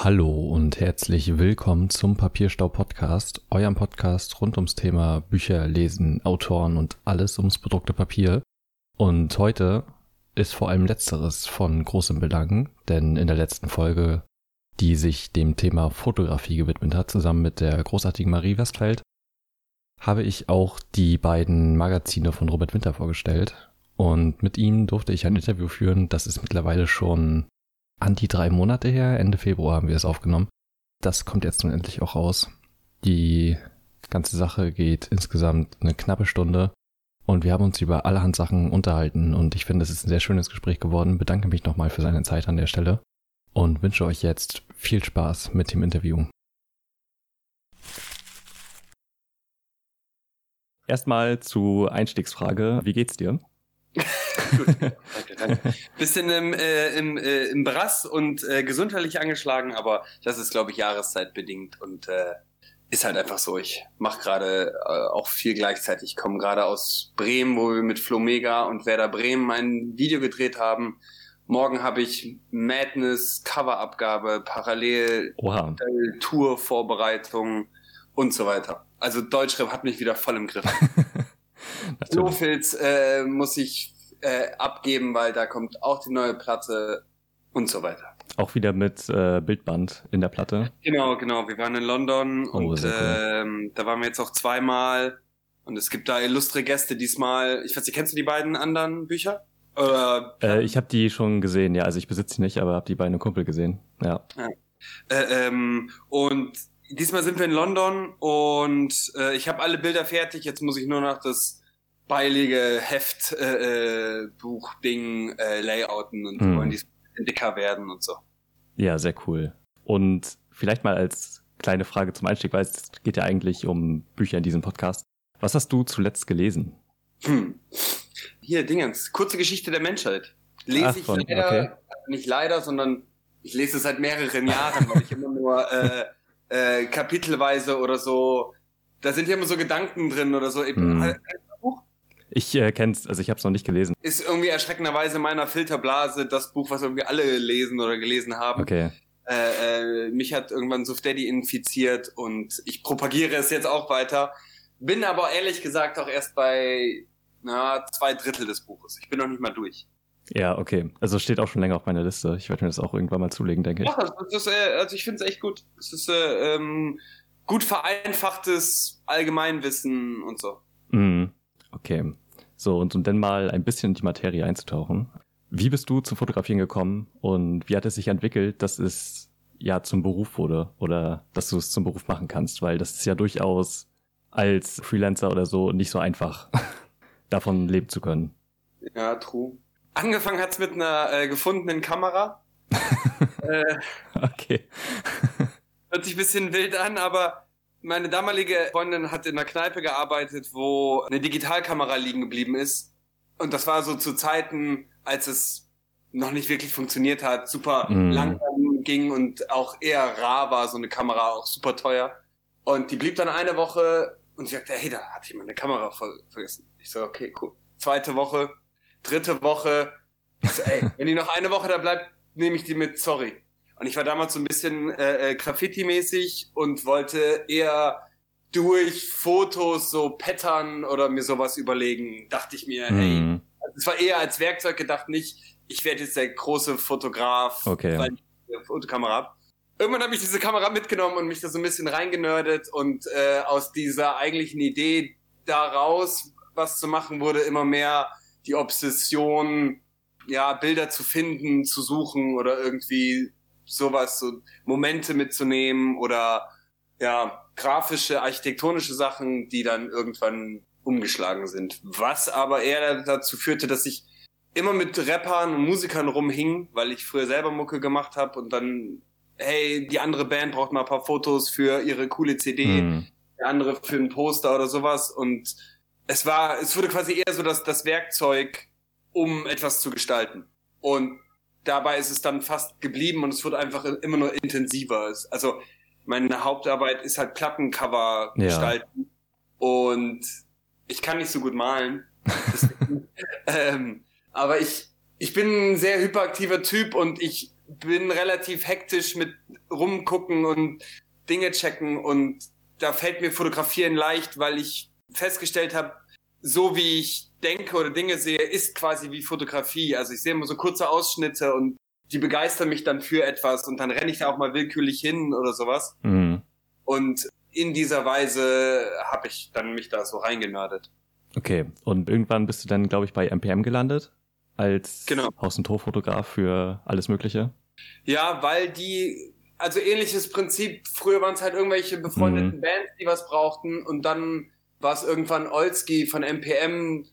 Hallo und herzlich willkommen zum Papierstau Podcast, eurem Podcast rund ums Thema Bücher, Lesen, Autoren und alles ums bedruckte Papier. Und heute ist vor allem letzteres von großem Belang, denn in der letzten Folge, die sich dem Thema Fotografie gewidmet hat, zusammen mit der großartigen Marie Westfeld, habe ich auch die beiden Magazine von Robert Winter vorgestellt. Und mit ihm durfte ich ein Interview führen, das ist mittlerweile schon an die drei Monate her. Ende Februar haben wir es aufgenommen. Das kommt jetzt nun endlich auch raus. Die ganze Sache geht insgesamt eine knappe Stunde und wir haben uns über allerhand Sachen unterhalten und ich finde, es ist ein sehr schönes Gespräch geworden. Bedanke mich nochmal für seine Zeit an der Stelle und wünsche euch jetzt viel Spaß mit dem Interview. Erstmal zur Einstiegsfrage. Wie geht's dir? Gut, danke, danke. Bisschen im, äh, im, äh, im Brass und äh, gesundheitlich angeschlagen, aber das ist, glaube ich, jahreszeitbedingt und äh, ist halt einfach so. Ich mache gerade äh, auch viel gleichzeitig. Ich komme gerade aus Bremen, wo wir mit Flomega und Werder Bremen ein Video gedreht haben. Morgen habe ich Madness Coverabgabe, parallel Oha. Tour-Vorbereitung und so weiter. Also Deutschrap hat mich wieder voll im Griff. Lofilz äh, muss ich äh, abgeben, weil da kommt auch die neue Platte und so weiter. Auch wieder mit äh, Bildband in der Platte. Genau, genau. Wir waren in London oh, und cool. ähm, da waren wir jetzt auch zweimal. Und es gibt da illustre Gäste diesmal. Ich weiß nicht, kennst du die beiden anderen Bücher? Oder, äh, ich habe die schon gesehen, ja. Also ich besitze sie nicht, aber habe die beiden Kumpel gesehen. Ja. ja. Äh, ähm, und diesmal sind wir in London und äh, ich habe alle Bilder fertig. Jetzt muss ich nur noch das beilige Heft, äh, Buch, Ding, äh, Layouten und hm. wollen die dicker werden und so. Ja, sehr cool. Und vielleicht mal als kleine Frage zum Einstieg, weil es geht ja eigentlich um Bücher in diesem Podcast. Was hast du zuletzt gelesen? Hm. Hier, Dingens, kurze Geschichte der Menschheit. Lese Ach, ich von, leider, okay. nicht leider, sondern ich lese es seit mehreren Jahren, weil ich immer nur äh, äh, kapitelweise oder so, da sind ja immer so Gedanken drin oder so. Hm. Ich äh, kenn's, also ich habe es noch nicht gelesen. Ist irgendwie erschreckenderweise meiner Filterblase das Buch, was irgendwie alle lesen oder gelesen haben. Okay. Äh, äh, mich hat irgendwann so Steady infiziert und ich propagiere es jetzt auch weiter. Bin aber ehrlich gesagt auch erst bei na, zwei Drittel des Buches. Ich bin noch nicht mal durch. Ja, okay. Also steht auch schon länger auf meiner Liste. Ich werde mir das auch irgendwann mal zulegen, denke ich. Ja, also, ist, äh, also ich finde es echt gut. Es ist äh, ähm, gut vereinfachtes Allgemeinwissen und so. Mhm. Okay. So, und um dann mal ein bisschen in die Materie einzutauchen. Wie bist du zum Fotografieren gekommen und wie hat es sich entwickelt, dass es ja zum Beruf wurde oder dass du es zum Beruf machen kannst? Weil das ist ja durchaus als Freelancer oder so nicht so einfach, davon leben zu können. Ja, true. Angefangen hat's mit einer äh, gefundenen Kamera. äh, okay. hört sich ein bisschen wild an, aber meine damalige Freundin hat in einer Kneipe gearbeitet, wo eine Digitalkamera liegen geblieben ist. Und das war so zu Zeiten, als es noch nicht wirklich funktioniert hat, super mm. langsam ging und auch eher rar war, so eine Kamera auch super teuer. Und die blieb dann eine Woche und ich sagte, hey, da hat jemand eine Kamera vergessen. Ich so, okay, cool. Zweite Woche, dritte Woche. Ich so, ey, wenn die noch eine Woche da bleibt, nehme ich die mit, sorry. Und ich war damals so ein bisschen äh, äh, Graffiti-mäßig und wollte eher durch Fotos so Pattern oder mir sowas überlegen. Dachte ich mir, mhm. hey, es war eher als Werkzeug gedacht, nicht, ich werde jetzt der große Fotograf, okay. weil ich eine Fotokamera habe. Irgendwann habe ich diese Kamera mitgenommen und mich da so ein bisschen reingenördet und äh, aus dieser eigentlichen Idee daraus was zu machen, wurde immer mehr die Obsession, ja, Bilder zu finden, zu suchen oder irgendwie sowas, so Momente mitzunehmen oder ja, grafische, architektonische Sachen, die dann irgendwann umgeschlagen sind. Was aber eher dazu führte, dass ich immer mit Rappern und Musikern rumhing, weil ich früher selber Mucke gemacht habe und dann, hey, die andere Band braucht mal ein paar Fotos für ihre coole CD, mhm. der andere für ein Poster oder sowas und es war, es wurde quasi eher so das, das Werkzeug, um etwas zu gestalten. Und dabei ist es dann fast geblieben und es wird einfach immer nur intensiver. Also meine Hauptarbeit ist halt Plattencover ja. gestalten und ich kann nicht so gut malen. ähm, aber ich, ich bin ein sehr hyperaktiver Typ und ich bin relativ hektisch mit rumgucken und Dinge checken und da fällt mir Fotografieren leicht, weil ich festgestellt habe, so wie ich denke oder Dinge sehe, ist quasi wie Fotografie. Also ich sehe immer so kurze Ausschnitte und die begeistern mich dann für etwas und dann renne ich da auch mal willkürlich hin oder sowas. Mhm. Und in dieser Weise habe ich dann mich da so reingenördet. Okay, und irgendwann bist du dann, glaube ich, bei MPM gelandet als genau. Haus- und Torfotograf für alles Mögliche. Ja, weil die, also ähnliches Prinzip, früher waren es halt irgendwelche befreundeten mhm. Bands, die was brauchten und dann war es irgendwann Olski von MPM,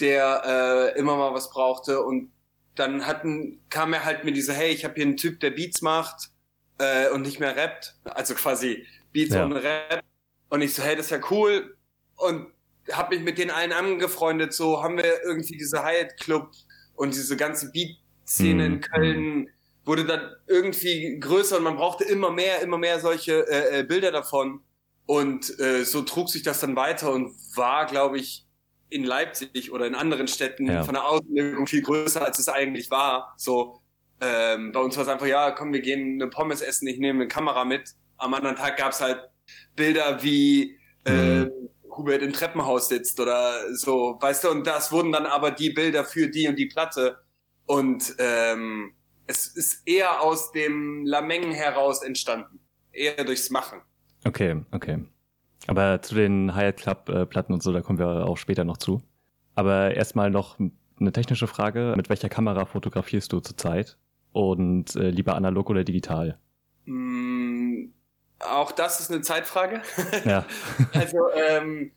der äh, immer mal was brauchte und dann hatten, kam er halt mit dieser, hey, ich habe hier einen Typ, der Beats macht äh, und nicht mehr rappt, also quasi Beats ja. und Rap und ich so, hey, das ist ja cool und habe mich mit den allen angefreundet, so haben wir irgendwie diese Hyatt Club und diese ganze Beat-Szene mhm. in Köln wurde dann irgendwie größer und man brauchte immer mehr, immer mehr solche äh, äh, Bilder davon. Und äh, so trug sich das dann weiter und war, glaube ich, in Leipzig oder in anderen Städten ja. von der Auswirkung viel größer, als es eigentlich war. So, ähm, bei uns war es einfach, ja, komm, wir gehen eine Pommes essen, ich nehme eine Kamera mit. Am anderen Tag gab's halt Bilder wie äh, mhm. Hubert im Treppenhaus sitzt oder so, weißt du, und das wurden dann aber die Bilder für die und die Platte. Und ähm, es ist eher aus dem Lameng heraus entstanden. Eher durchs Machen. Okay, okay. Aber zu den Hyatt Club äh, und so, da kommen wir auch später noch zu. Aber erstmal noch eine technische Frage. Mit welcher Kamera fotografierst du zurzeit? Und äh, lieber analog oder digital? Mm, auch das ist eine Zeitfrage. Ja. also ähm,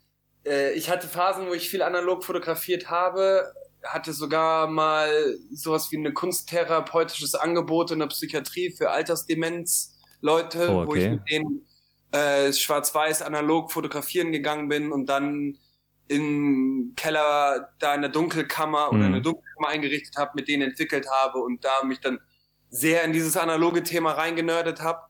äh, ich hatte Phasen, wo ich viel analog fotografiert habe, hatte sogar mal sowas wie ein kunsttherapeutisches Angebot in der Psychiatrie für Altersdemenz-Leute, oh, okay. wo ich mit denen äh, schwarz-weiß analog fotografieren gegangen bin und dann im Keller da in der Dunkelkammer mhm. oder in der Dunkelkammer eingerichtet habe, mit denen entwickelt habe und da mich dann sehr in dieses analoge Thema reingenördet habe.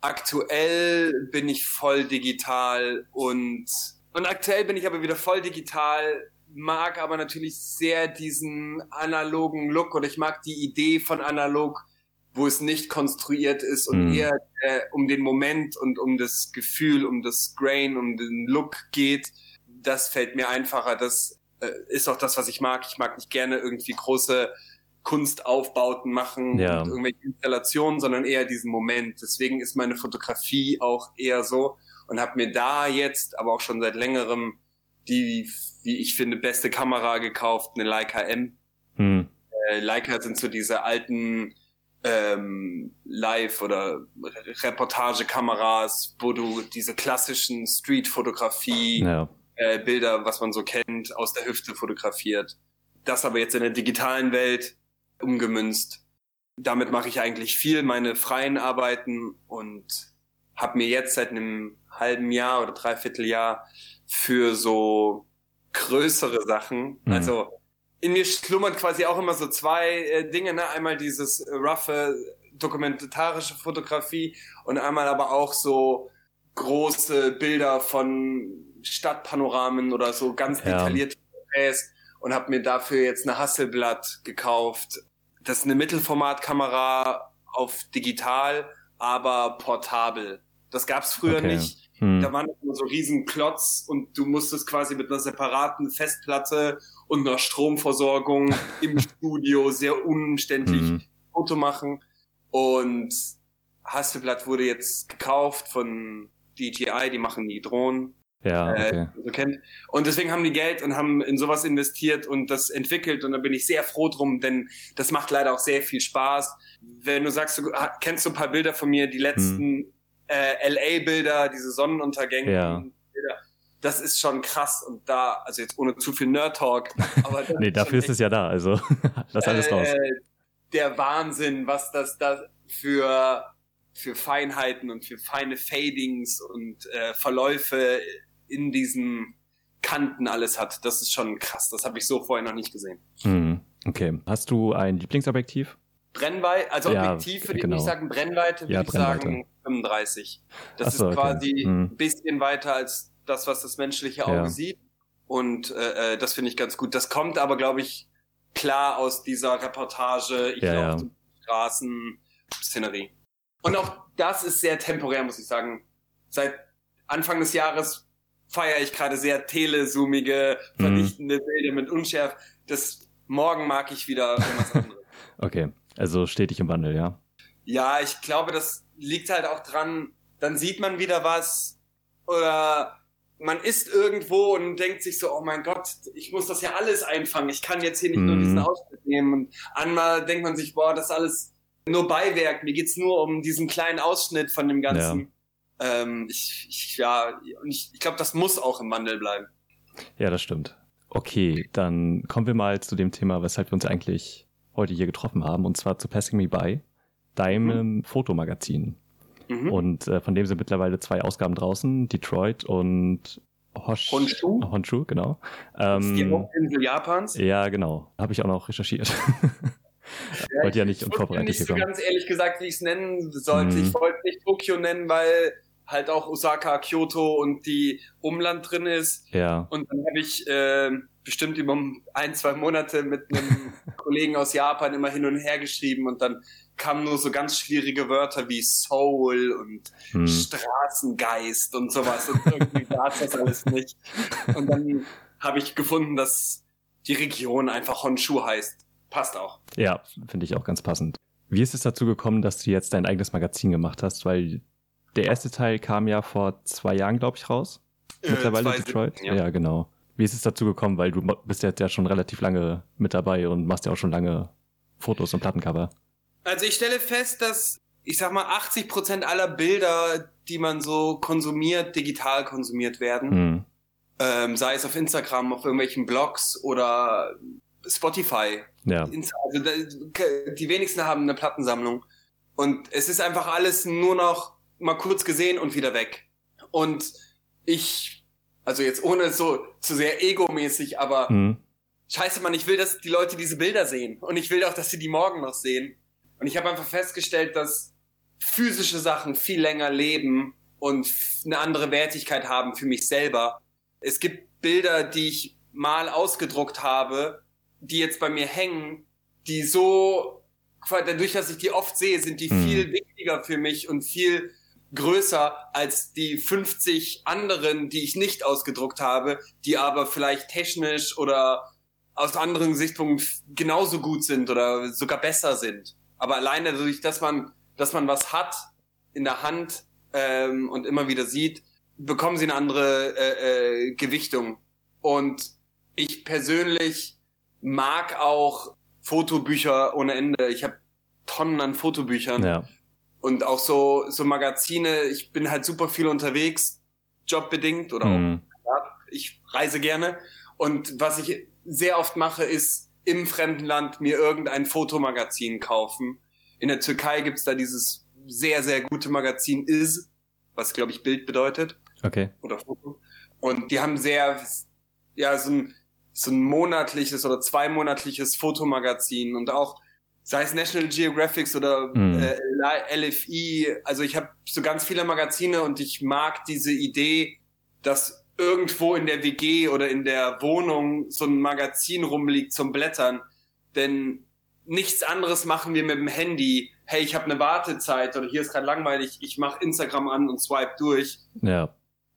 Aktuell bin ich voll digital und und aktuell bin ich aber wieder voll digital, mag aber natürlich sehr diesen analogen Look oder ich mag die Idee von analog, wo es nicht konstruiert ist und mhm. eher äh, um den Moment und um das Gefühl, um das Grain, um den Look geht. Das fällt mir einfacher. Das äh, ist auch das, was ich mag. Ich mag nicht gerne irgendwie große Kunstaufbauten machen ja. und irgendwelche Installationen, sondern eher diesen Moment. Deswegen ist meine Fotografie auch eher so und habe mir da jetzt, aber auch schon seit längerem, die, wie ich finde, beste Kamera gekauft, eine Leica M. Hm. Äh, Leica sind so diese alten ähm, Live- oder Reportagekameras, wo du diese klassischen Street-Fotografie ja. äh, Bilder, was man so kennt, aus der Hüfte fotografiert. Das aber jetzt in der digitalen Welt umgemünzt. Damit mache ich eigentlich viel meine freien Arbeiten und habe mir jetzt seit einem halben Jahr oder dreiviertel Jahr für so größere Sachen, mhm. also in mir schlummern quasi auch immer so zwei äh, Dinge, ne? Einmal dieses äh, roughe dokumentarische Fotografie und einmal aber auch so große Bilder von Stadtpanoramen oder so ganz ja. detaillierte Porträts und habe mir dafür jetzt eine Hasselblatt gekauft. Das ist eine Mittelformatkamera auf digital, aber portabel. Das gab's früher okay. nicht. Hm. Da waren immer so riesen Klotz und du musstest quasi mit einer separaten Festplatte und einer Stromversorgung im Studio sehr umständlich hm. Foto machen. Und Hasselblatt wurde jetzt gekauft von DJI, die machen die Drohnen. Ja, äh, okay. Äh, so kennt. Und deswegen haben die Geld und haben in sowas investiert und das entwickelt und da bin ich sehr froh drum, denn das macht leider auch sehr viel Spaß. Wenn du sagst, du kennst du ein paar Bilder von mir, die letzten hm äh, LA-Bilder, diese Sonnenuntergänge. Ja. Das ist schon krass und da, also jetzt ohne zu viel Nerd-Talk. nee, dafür ist es ja da, also lass alles äh, raus. Der Wahnsinn, was das da für, für Feinheiten und für feine Fadings und äh, Verläufe in diesen Kanten alles hat. Das ist schon krass. Das habe ich so vorher noch nicht gesehen. Hm, okay. Hast du ein Lieblingsobjektiv? Brennweite, also ja, Objektiv würde genau. ich nicht sagen, Brennweite würde ja, ich sagen 35. Das so, ist quasi okay. hm. ein bisschen weiter als das, was das menschliche Auge ja. sieht. Und äh, äh das finde ich ganz gut. Das kommt aber, glaube ich, klar aus dieser Reportage, ich ja, laufe ja. Straßen, Szenerie. Und auch das ist sehr temporär, muss ich sagen. Seit Anfang des Jahres feiere ich gerade sehr telezoomige, Mhm. verdichtende Bilder mit Unschärf. Das morgen mag ich wieder irgendwas anderes. Okay, also stetig im Wandel, ja. Ja, ich glaube, das liegt halt auch dran, dann sieht man wieder was oder man ist irgendwo und denkt sich so, oh mein Gott, ich muss das ja alles einfangen. Ich kann jetzt hier nicht nur Mhm. diesen Ausschnitt nehmen. Und einmal denkt man sich, boah, das ist alles nur Beiwerk. Mir geht's nur um diesen kleinen Ausschnitt von dem Ganzen. Ähm, ich, ich, ja, und ich, ich glaube, das muss auch im Wandel bleiben. Ja, das stimmt. Okay, dann kommen wir mal zu dem Thema, weshalb wir uns eigentlich heute hier getroffen haben, und zwar zu Passing Me By, deinem Fotomagazin. Mhm. Und äh, von dem sind mittlerweile zwei Ausgaben draußen, Detroit und Hosh Honshu? Honshu, genau. Ist die Ähm, Hauptinsel Japans. ja, genau. Habe ich auch noch recherchiert. Ja, Wollte ja nicht ich unvorbereitet nicht hier so ganz ehrlich gesagt, wie ich es nennen sollte. Mhm. Ich wollte nicht Tokio nennen, weil halt auch Osaka, Kyoto und die Umland drin ist. Ja, Und dann habe ich äh, bestimmt über ein, zwei Monate mit einem Kollegen aus Japan immer hin und her geschrieben und dann kamen nur so ganz schwierige Wörter wie Soul und hm. Straßengeist und sowas und irgendwie gab's das alles nicht. Und dann habe ich gefunden, dass die Region einfach Honshu heißt. Passt auch. ja finde ich auch ganz passend. Wie ist es dazu gekommen, dass du jetzt dein eigenes Magazin gemacht hast? Weil der erste Teil kam ja vor zwei Jahren, glaube ich, raus. Mittlerweile Äh, zwei Detroit? Siebten, Ja. genau. Wie ist es dazu gekommen? Weil du bist jetzt ja schon relativ lange mit dabei und machst ja auch schon lange Fotos und Plattencover. Also ich stelle fest, dass ich sag mal 80 Prozent aller Bilder, die man so konsumiert, digital konsumiert werden. Hm. Ähm, sei es auf Instagram, auf irgendwelchen Blogs oder Spotify. Ja, Insta- Also die wenigsten haben eine Plattensammlung. Und es ist einfach alles nur noch mal kurz gesehen und wieder weg. Und ich, also jetzt ohne so zu sehr egomäßig, aber hm. scheiße, Mann, ich will, dass die Leute diese Bilder sehen. Und ich will auch, dass sie die morgen noch sehen. Und ich habe einfach festgestellt, dass physische Sachen viel länger leben und eine andere Wertigkeit haben für mich selber. Es gibt Bilder, die ich mal ausgedruckt habe, die jetzt bei mir hängen, die so, dadurch, dass ich die oft sehe, sind die Hm. viel wichtiger für mich und viel größer als die 50 anderen, die ich nicht ausgedruckt habe, die aber vielleicht technisch oder aus anderen Gesichtspunkten f- genauso gut sind oder sogar besser sind. Aber alleine dadurch, dass man, dass man was hat in der Hand ähm, und immer wieder sieht, bekommen sie eine andere äh, äh, Gewichtung. Und ich persönlich mag auch Fotobücher ohne Ende. Ich habe Tonnen an Fotobüchern ja. Und auch so so Magazine. Ich bin halt super viel unterwegs, jobbedingt oder auch Hm. ja, ich reise gerne. Und was ich sehr oft mache, ist im fremden Land mir irgendein Fotomagazin kaufen. In der Türkei gibt's da dieses sehr, sehr gute Magazin Is, was glaube ich Bild bedeutet Okay. oder Foto. Und die haben sehr, ja, so ein, so ein monatliches oder zweimonatliches Fotomagazin und auch, sei es National Geographic oder Mhm. äh, LFI, also ich habe so ganz viele Magazine und ich mag diese Idee, dass irgendwo in der WG oder in der Wohnung so ein Magazin rumliegt zum Blättern. Denn nichts anderes machen wir mit dem Handy. Hey, ich habe eine Wartezeit oder hier ist gerade langweilig, ich mache Instagram an und swipe durch Ja.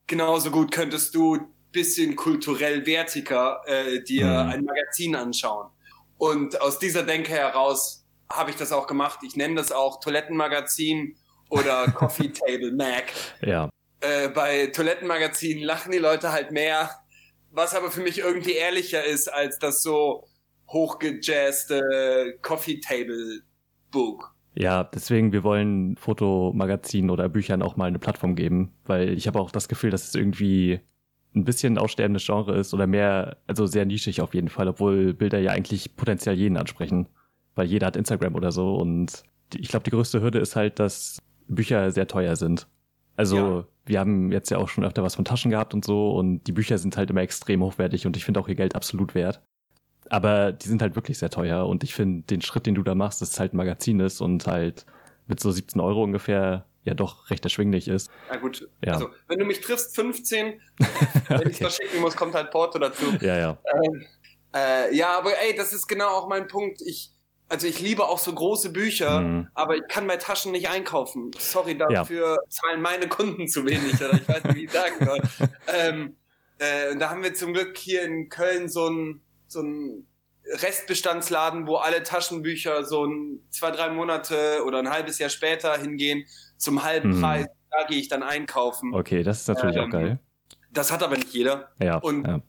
genauso gut könntest du bisschen kulturell wertiger äh, dir Mhm. ein Magazin anschauen. Und aus dieser Denke heraus habe ich das auch gemacht. Ich nenne das auch Toilettenmagazin oder Coffee Table Mag. Ja. Äh, bei Toilettenmagazinen lachen die Leute halt mehr, was aber für mich irgendwie ehrlicher ist als das so hochgejazzte Coffee Table Book. Ja, deswegen, wir wollen Fotomagazinen oder Büchern auch mal eine Plattform geben, weil ich habe auch das Gefühl, dass es irgendwie ein bisschen aussterbendes Genre ist oder mehr, also sehr nischig auf jeden Fall, obwohl Bilder ja eigentlich potenziell jeden ansprechen, weil jeder hat Instagram oder so und die, ich glaube, die größte Hürde ist halt, dass Bücher sehr teuer sind. Also Ja. wir haben jetzt ja auch schon öfter was von Taschen gehabt und so und die Bücher sind halt immer extrem hochwertig und ich finde auch ihr Geld absolut wert. Aber die sind halt wirklich sehr teuer und ich finde den Schritt, den du da machst, dass es halt ein Magazin ist und halt mit so 17 Euro ungefähr ja doch recht erschwinglich ist. Na gut, Ja. also wenn du mich triffst, 15, wenn ich okay. verschicken muss, kommt halt Porto dazu. Ja, ja. Äh, ja, aber ey, das ist genau auch mein Punkt. Ich, also ich liebe auch so große Bücher, mhm. aber ich kann bei Taschen nicht einkaufen. Sorry, dafür ja. zahlen meine Kunden zu wenig oder ich weiß nicht, wie ich sagen soll. ähm, äh, und da haben wir zum Glück hier in Köln so ein, so ein Restbestandsladen, wo alle Taschenbücher so ein, zwei, drei Monate oder ein halbes Jahr später hingehen zum halben mhm. Preis. Da gehe ich dann einkaufen. Okay, das ist natürlich ähm, auch geil. Das hat aber nicht jeder. Ja. Und ja.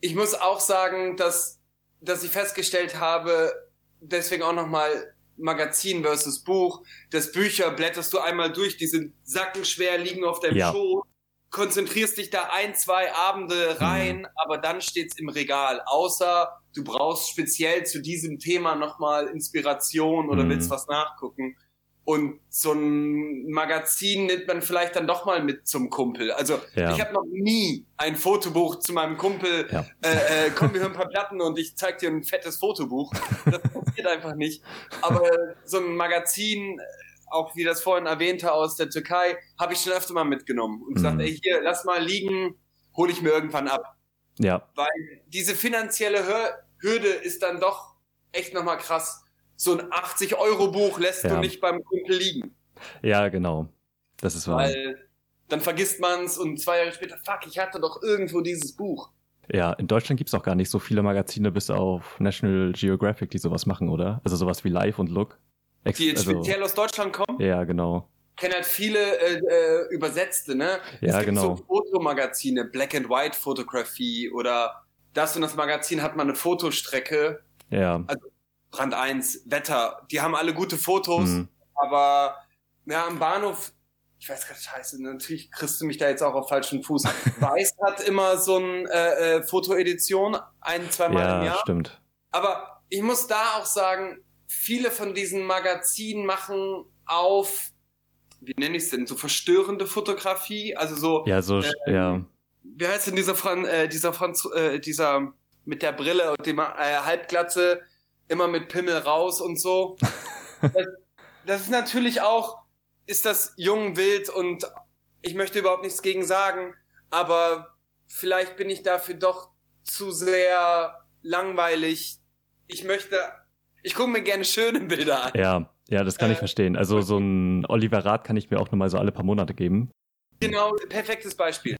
ich muss auch sagen, dass, dass ich festgestellt habe, deswegen auch nochmal Magazin versus Buch. Das Bücher blätterst du einmal durch, die sind sackenschwer, liegen auf deinem ja. Schoß konzentrierst dich da ein, zwei Abende rein, mhm. aber dann steht's im Regal. Außer du brauchst speziell zu diesem Thema nochmal Inspiration oder mhm. willst was nachgucken. Und so ein Magazin nimmt man vielleicht dann doch mal mit zum Kumpel. Also ja. ich habe noch nie ein Fotobuch zu meinem Kumpel, ja. äh, äh, komm, wir hören ein paar Platten und ich zeig dir ein fettes Fotobuch. Das passiert einfach nicht. Aber so ein Magazin auch wie das vorhin erwähnte aus der Türkei, habe ich schon öfter mal mitgenommen und gesagt, mhm. ey, hier, lass mal liegen, hole ich mir irgendwann ab. Ja. Weil diese finanzielle Hürde ist dann doch echt nochmal krass. So ein 80-Euro-Buch lässt ja. du nicht beim Kumpel liegen. Ja, genau. Das ist wahr. Weil dann vergisst man's und zwei Jahre später, fuck, ich hatte doch irgendwo dieses Buch. Ja, in Deutschland gibt's auch gar nicht so viele Magazine bis auf National Geographic, die sowas machen, oder? Also sowas wie Live und Look. Ex die jetzt also, speziell aus Deutschland kommen. Ja, genau. Ich kenne halt viele äh, äh, Übersetzte, ne? Ja, es gibt genau. so Fotomagazine, Black and White Fotografie oder das und das Magazin hat mal eine Fotostrecke. Ja. Also Brand 1, Wetter, die haben alle gute Fotos, mhm. aber ja, am Bahnhof, ich weiß gerade scheiße, natürlich kriegst du mich da jetzt auch auf falschen Fuß. Weiß hat immer so ein äh, äh, Fotoedition, ein, zweimal ja, im Jahr. stimmt. Aber ich muss da auch sagen, viele von diesen Magazinen machen auf, wie nenne ich es denn, so verstörende Fotografie, also so. Ja, so, äh, ja. Wie heißt denn dieser Fran, äh, dieser Franz, äh, dieser mit der Brille und dem äh, Halbglatze, immer mit Pimmel raus und so. das, das ist natürlich auch, ist das jung, wild und ich möchte überhaupt nichts gegen sagen, aber vielleicht bin ich dafür doch zu sehr langweilig. Ich möchte ich gucke mir gerne schöne Bilder an. Ja, ja, das kann äh, ich verstehen. Also so ein Oliver Rath kann ich mir auch nur mal so alle paar Monate geben. Genau, perfektes Beispiel.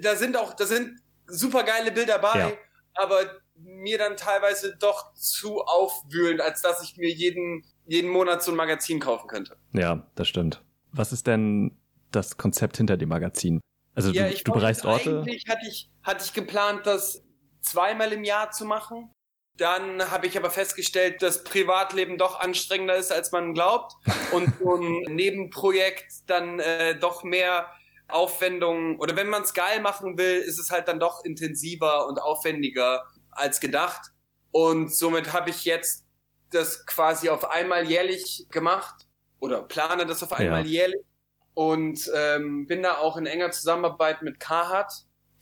Da sind auch, da sind super geile Bilder bei, ja. aber mir dann teilweise doch zu aufwühlend, als dass ich mir jeden, jeden Monat so ein Magazin kaufen könnte. Ja, das stimmt. Was ist denn das Konzept hinter dem Magazin? Also ja, du, du bereist Orte? Eigentlich hatte ich, hatte ich geplant, das zweimal im Jahr zu machen. Dann habe ich aber festgestellt, dass Privatleben doch anstrengender ist, als man glaubt. Und so ein Nebenprojekt dann äh, doch mehr Aufwendungen, oder wenn man es geil machen will, ist es halt dann doch intensiver und aufwendiger als gedacht. Und somit habe ich jetzt das quasi auf einmal jährlich gemacht oder plane das auf einmal ja. jährlich und ähm, bin da auch in enger Zusammenarbeit mit Carhartt,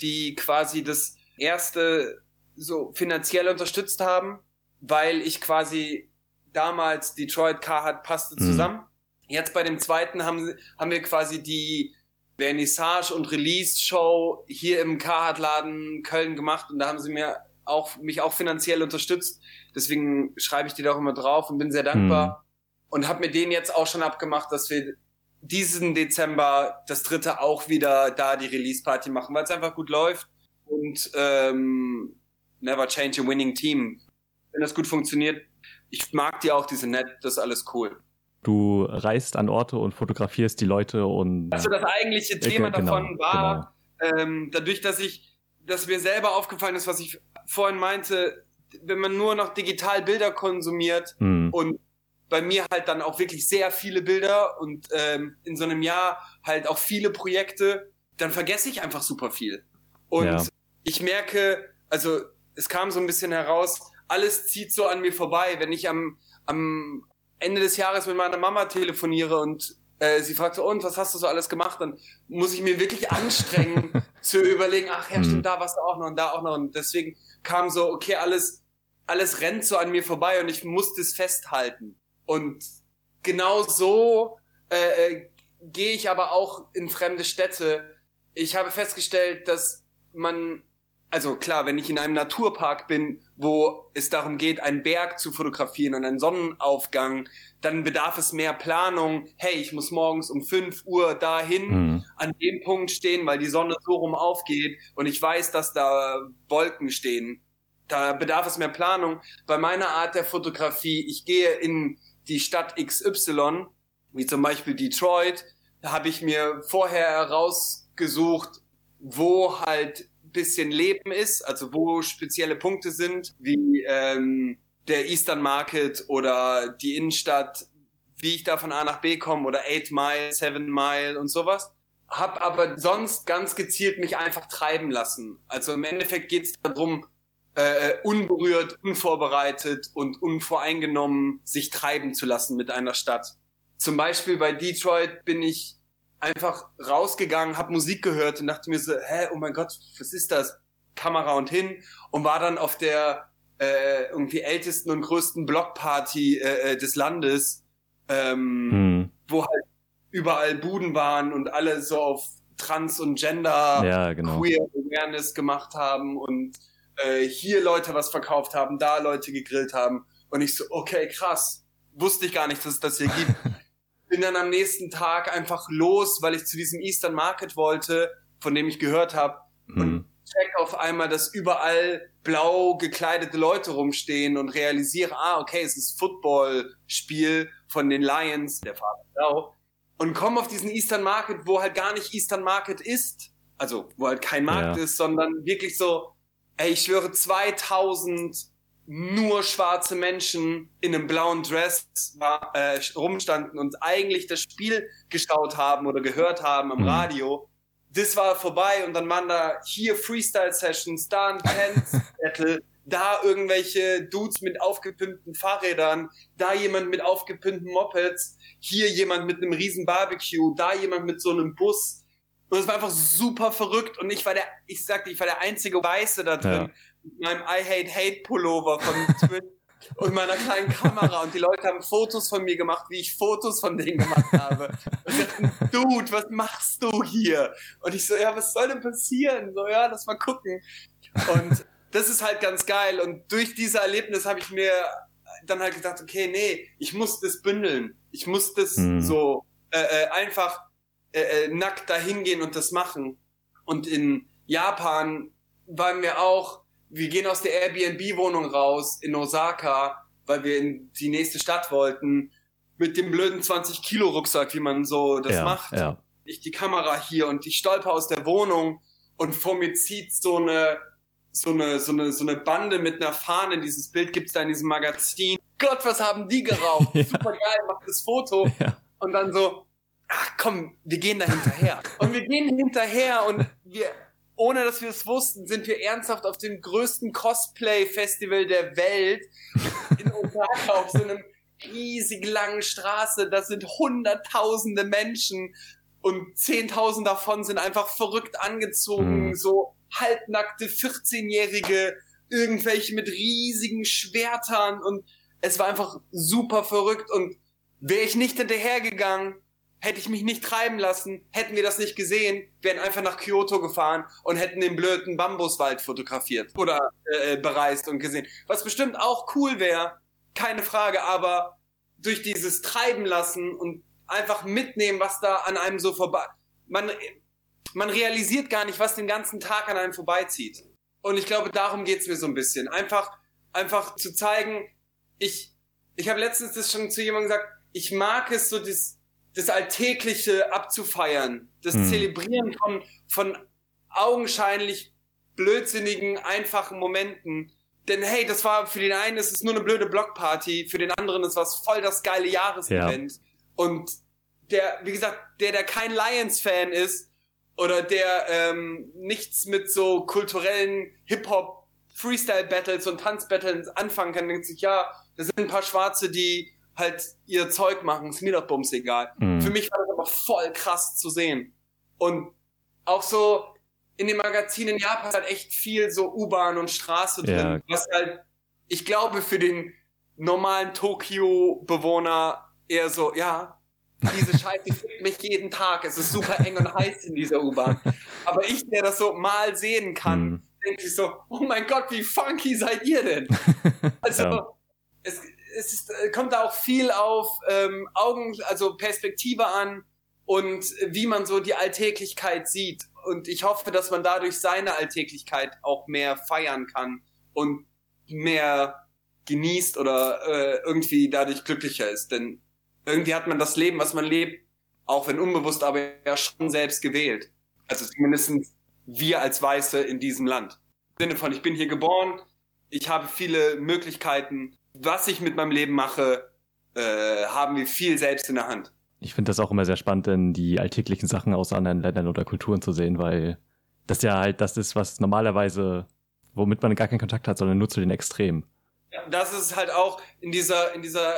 die quasi das erste so finanziell unterstützt haben, weil ich quasi damals Detroit Carhartt passte mhm. zusammen. Mhm. Jetzt bei dem zweiten haben, haben wir quasi die Vernissage und Release Show hier im Carhartt Laden Köln gemacht und da haben sie mir auch, mich auch finanziell unterstützt. Deswegen schreibe ich die da auch immer drauf und bin sehr dankbar. Mhm. Und habe mir den jetzt auch schon abgemacht, dass wir diesen Dezember das dritte auch wieder da die Release Party machen, weil es einfach gut läuft. Und ähm, never change a winning team. Wenn das gut funktioniert, ich mag die auch, die sind nett, das ist alles cool. Du reist an Orte und fotografierst die Leute und. Also das eigentliche Thema genau, davon war, genau. ähm, dadurch, dass ich, dass mir selber aufgefallen ist, was ich vorhin meinte, wenn man nur noch digital Bilder konsumiert mhm. und bei mir halt dann auch wirklich sehr viele Bilder und ähm, in so einem Jahr halt auch viele Projekte, dann vergesse ich einfach super viel. Und ja. ich merke, also es kam so ein bisschen heraus, alles zieht so an mir vorbei. Wenn ich am, am Ende des Jahres mit meiner Mama telefoniere und äh, sie fragt so, und was hast du so alles gemacht? Dann muss ich mir wirklich anstrengen zu überlegen, ach ja, stimmt, mhm. da warst du auch noch und da auch noch. Und deswegen kam so, okay, alles, alles rennt so an mir vorbei und ich musste es festhalten. Und genau so äh, äh, gehe ich aber auch in fremde Städte. Ich habe festgestellt, dass man also klar, wenn ich in einem Naturpark bin, wo es darum geht, einen Berg zu fotografieren und einen Sonnenaufgang, dann bedarf es mehr Planung. Hey, ich muss morgens um 5 Uhr dahin mhm. an dem Punkt stehen, weil die Sonne so rum aufgeht und ich weiß, dass da Wolken stehen. Da bedarf es mehr Planung. Bei meiner Art der Fotografie, ich gehe in die Stadt XY, wie zum Beispiel Detroit, da habe ich mir vorher herausgesucht, wo halt bisschen Leben ist, also wo spezielle Punkte sind, wie ähm, der Eastern Market oder die Innenstadt, wie ich da von A nach B komme oder Eight Mile, Seven Mile und sowas. Hab aber sonst ganz gezielt mich einfach treiben lassen. Also im Endeffekt geht es darum, äh, unberührt, unvorbereitet und unvoreingenommen sich treiben zu lassen mit einer Stadt. Zum Beispiel bei Detroit bin ich einfach rausgegangen, habe Musik gehört und dachte mir so, hä, oh mein Gott, was ist das? Kamera und hin und war dann auf der äh, irgendwie ältesten und größten Blockparty äh, äh, des Landes, ähm, hm. wo halt überall Buden waren und alle so auf Trans und Gender ja, genau. Queer Awareness gemacht haben und äh, hier Leute was verkauft haben, da Leute gegrillt haben und ich so, okay, krass, wusste ich gar nicht, dass es das hier gibt. bin dann am nächsten Tag einfach los, weil ich zu diesem Eastern Market wollte, von dem ich gehört habe. Mhm. Und check auf einmal, dass überall blau gekleidete Leute rumstehen und realisiere, ah, okay, es ist Footballspiel von den Lions, der Farbe blau. Und komme auf diesen Eastern Market, wo halt gar nicht Eastern Market ist. Also, wo halt kein Markt ja. ist, sondern wirklich so, ey, ich schwöre, 2000 nur schwarze Menschen in einem blauen Dress war, äh, rumstanden und eigentlich das Spiel geschaut haben oder gehört haben am mhm. Radio. Das war vorbei und dann waren da hier Freestyle-Sessions, da ein Dance-Battle, da irgendwelche Dudes mit aufgepimpten Fahrrädern, da jemand mit aufgepimpten Mopeds, hier jemand mit einem riesen Barbecue, da jemand mit so einem Bus. Und es war einfach super verrückt und ich war der, ich sagte, ich war der einzige Weiße da drin. Ja mit meinem I Hate Hate Pullover von Twitch und meiner kleinen Kamera und die Leute haben Fotos von mir gemacht, wie ich Fotos von denen gemacht habe. Und sagten, Dude, was machst du hier? Und ich so, ja, was soll denn passieren? So, ja, lass mal gucken. Und das ist halt ganz geil. Und durch diese Erlebnis habe ich mir dann halt gedacht, okay, nee, ich muss das bündeln. Ich muss das mhm. so äh, äh, einfach äh, äh, nackt dahin gehen und das machen. Und in Japan waren wir auch wir gehen aus der Airbnb-Wohnung raus in Osaka, weil wir in die nächste Stadt wollten, mit dem blöden 20-Kilo-Rucksack, wie man so das ja, macht. Ja. Ich die Kamera hier und ich stolper aus der Wohnung und vor mir zieht so eine, so eine, so eine, so eine Bande mit einer Fahne. Dieses Bild gibt's da in diesem Magazin. Gott, was haben die geraucht? ja. Super geil, macht das Foto. Ja. Und dann so, ach komm, wir gehen da hinterher. und wir gehen hinterher und wir ohne dass wir es wussten, sind wir ernsthaft auf dem größten Cosplay-Festival der Welt in Osaka auf so einem riesig langen Straße. Das sind hunderttausende Menschen und zehntausend davon sind einfach verrückt angezogen, mhm. so halbnackte 14-Jährige, irgendwelche mit riesigen Schwertern und es war einfach super verrückt und wäre ich nicht hinterhergegangen, hätte ich mich nicht treiben lassen, hätten wir das nicht gesehen, wären einfach nach Kyoto gefahren und hätten den blöden Bambuswald fotografiert oder äh, bereist und gesehen. Was bestimmt auch cool wäre, keine Frage, aber durch dieses Treiben lassen und einfach mitnehmen, was da an einem so vorbei. Man, man realisiert gar nicht, was den ganzen Tag an einem vorbeizieht. Und ich glaube, darum geht's mir so ein bisschen. Einfach, einfach zu zeigen, ich, ich habe letztens das schon zu jemandem gesagt, ich mag es so, das, das Alltägliche abzufeiern, das mhm. Zelebrieren von, von augenscheinlich blödsinnigen, einfachen Momenten. Denn hey, das war für den einen ist es nur eine blöde Blockparty, für den anderen ist was voll das geile Jahresevent. Ja. Und der, wie gesagt, der, der kein Lions-Fan ist oder der ähm, nichts mit so kulturellen Hip-Hop, Freestyle-Battles und Tanz-Battles anfangen kann, denkt sich, ja, das sind ein paar Schwarze, die halt ihr Zeug machen, ist mir doch bums egal. Mhm. Für mich war das aber voll krass zu sehen. Und auch so in den Magazinen in Japan ist halt echt viel so U-Bahn und Straße drin, ja. was halt, ich glaube, für den normalen Tokio-Bewohner eher so, ja, diese Scheiße fickt mich jeden Tag. Es ist super eng und heiß in dieser U-Bahn. Aber ich, der das so mal sehen kann, mhm. denkt sich so, oh mein Gott, wie funky seid ihr denn? Also ja. es, es ist, äh, kommt da auch viel auf ähm, Augen, also Perspektive an und wie man so die Alltäglichkeit sieht. Und ich hoffe, dass man dadurch seine Alltäglichkeit auch mehr feiern kann und mehr genießt oder äh, irgendwie dadurch glücklicher ist. Denn irgendwie hat man das Leben, was man lebt, auch wenn unbewusst, aber ja schon selbst gewählt. Also zumindest wir als Weiße in diesem Land. Im Sinne von, ich bin hier geboren, ich habe viele Möglichkeiten, was ich mit meinem Leben mache, äh, haben wir viel selbst in der Hand. Ich finde das auch immer sehr spannend, denn die alltäglichen Sachen aus anderen Ländern oder Kulturen zu sehen, weil das ja halt das ist, was normalerweise, womit man gar keinen Kontakt hat, sondern nur zu den Extremen. Ja, das ist halt auch in dieser, in dieser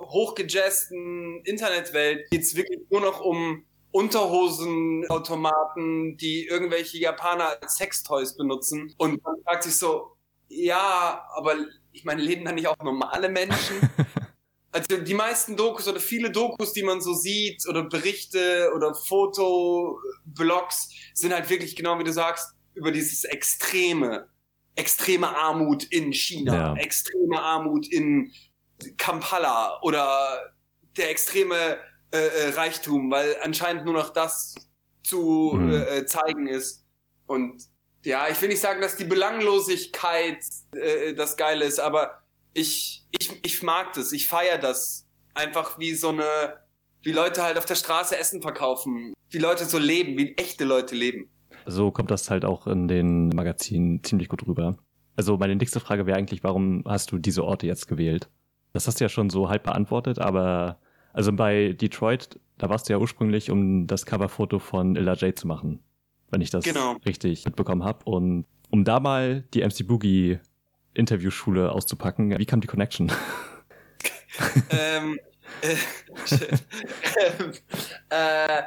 hochgejazzten Internetwelt geht es wirklich nur noch um Unterhosenautomaten, die irgendwelche Japaner als Sextoys benutzen. Und man fragt sich so, ja, aber ich meine, leben da nicht auch normale Menschen? also die meisten Dokus oder viele Dokus, die man so sieht oder Berichte oder Fotoblogs sind halt wirklich genau wie du sagst über dieses extreme, extreme Armut in China, ja. extreme Armut in Kampala oder der extreme äh, äh, Reichtum, weil anscheinend nur noch das zu mhm. äh, zeigen ist. Und ja, ich will nicht sagen, dass die Belanglosigkeit äh, das Geile ist, aber ich, ich, ich mag das, ich feiere das. Einfach wie so eine, wie Leute halt auf der Straße Essen verkaufen, wie Leute so leben, wie echte Leute leben. So kommt das halt auch in den Magazinen ziemlich gut rüber. Also meine nächste Frage wäre eigentlich, warum hast du diese Orte jetzt gewählt? Das hast du ja schon so halb beantwortet, aber also bei Detroit, da warst du ja ursprünglich, um das Coverfoto von Illa J zu machen, wenn ich das genau. richtig mitbekommen habe. Und um da mal die MC Boogie Interviewschule auszupacken, wie kam die Connection? ähm, äh, äh,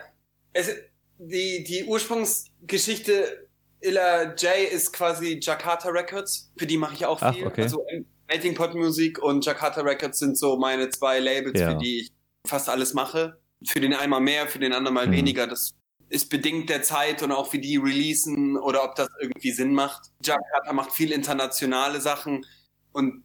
es, die, die Ursprungsgeschichte Illa J ist quasi Jakarta Records, für die mache ich auch viel. Ach, okay. Also Melting Pot Musik und Jakarta Records sind so meine zwei Labels, ja. für die ich fast alles mache. Für den einmal mehr, für den anderen mal mhm. weniger. Das ist bedingt der Zeit und auch wie die releasen oder ob das irgendwie Sinn macht. Jakarta macht viel internationale Sachen und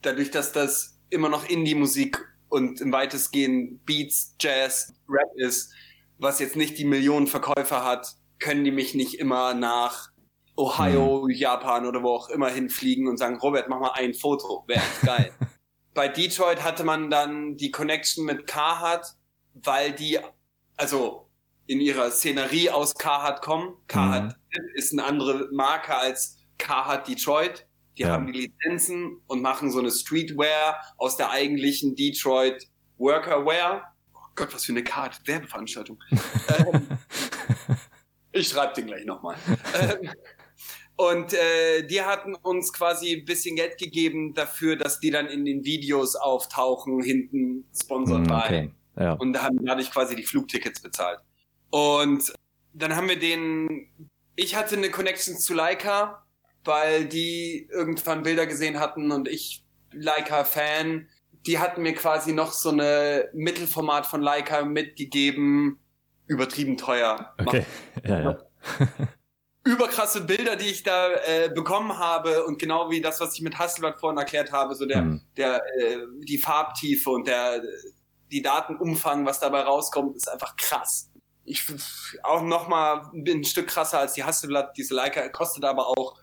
dadurch, dass das immer noch Indie-Musik und im weitestgehend Beats, Jazz, Rap ist, was jetzt nicht die Millionen Verkäufer hat, können die mich nicht immer nach Ohio, mhm. Japan oder wo auch immer hinfliegen und sagen, Robert, mach mal ein Foto, wäre geil. bei Detroit hatte man dann die Connection mit Carhartt, weil die, also in ihrer Szenerie aus Carhartt kommen. Carhartt mhm. ist eine andere Marke als Carhartt Detroit. Die ja. haben die Lizenzen und machen so eine Streetwear aus der eigentlichen Detroit Workerwear. Oh Gott, was für eine Card, Werbeveranstaltung. ähm, ich schreibe den gleich nochmal. ähm, und äh, die hatten uns quasi ein bisschen Geld gegeben dafür, dass die dann in den Videos auftauchen, hinten sponsored mm, okay. Ja. Und da haben dadurch quasi die Flugtickets bezahlt. Und dann haben wir den, ich hatte eine Connection zu Leica, weil die irgendwann Bilder gesehen hatten und ich Leica-Fan. Die hatten mir quasi noch so eine Mittelformat von Leica mitgegeben, übertrieben teuer. Okay, ja, ja. überkrasse Bilder, die ich da äh, bekommen habe und genau wie das, was ich mit Hasselblatt vorhin erklärt habe, so der, mhm. der, äh, die Farbtiefe und der, die Datenumfang, was dabei rauskommt, ist einfach krass. Ich auch noch mal ein Stück krasser als die Hasselblatt. Diese Leica kostet aber auch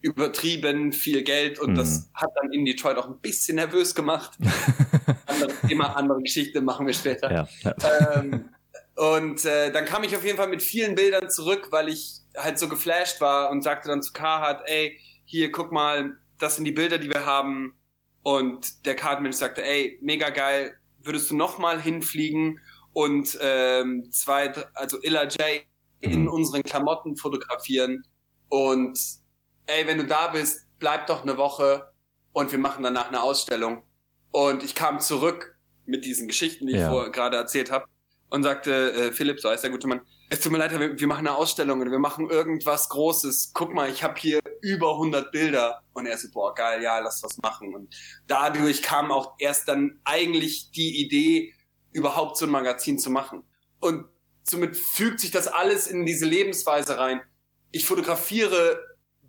übertrieben viel Geld und mhm. das hat dann in Detroit auch ein bisschen nervös gemacht. andere Thema, andere Geschichte machen wir später. Ja. Ähm, und äh, dann kam ich auf jeden Fall mit vielen Bildern zurück, weil ich halt so geflasht war und sagte dann zu Carhartt, ey, hier, guck mal, das sind die Bilder, die wir haben. Und der Cardmensch sagte, ey, mega geil, würdest du nochmal hinfliegen und ähm, zwei, also Illa J in mhm. unseren Klamotten fotografieren und ey, wenn du da bist, bleib doch eine Woche und wir machen danach eine Ausstellung. Und ich kam zurück mit diesen Geschichten, die ja. ich vorher gerade erzählt habe und sagte, äh, Philipp, so heißt der gute Mann, es tut mir leid, wir, wir machen eine Ausstellung oder wir machen irgendwas Großes. Guck mal, ich habe hier über 100 Bilder. Und er so, boah, geil, ja, lass was machen. Und dadurch kam auch erst dann eigentlich die Idee, überhaupt so ein Magazin zu machen. Und somit fügt sich das alles in diese Lebensweise rein. Ich fotografiere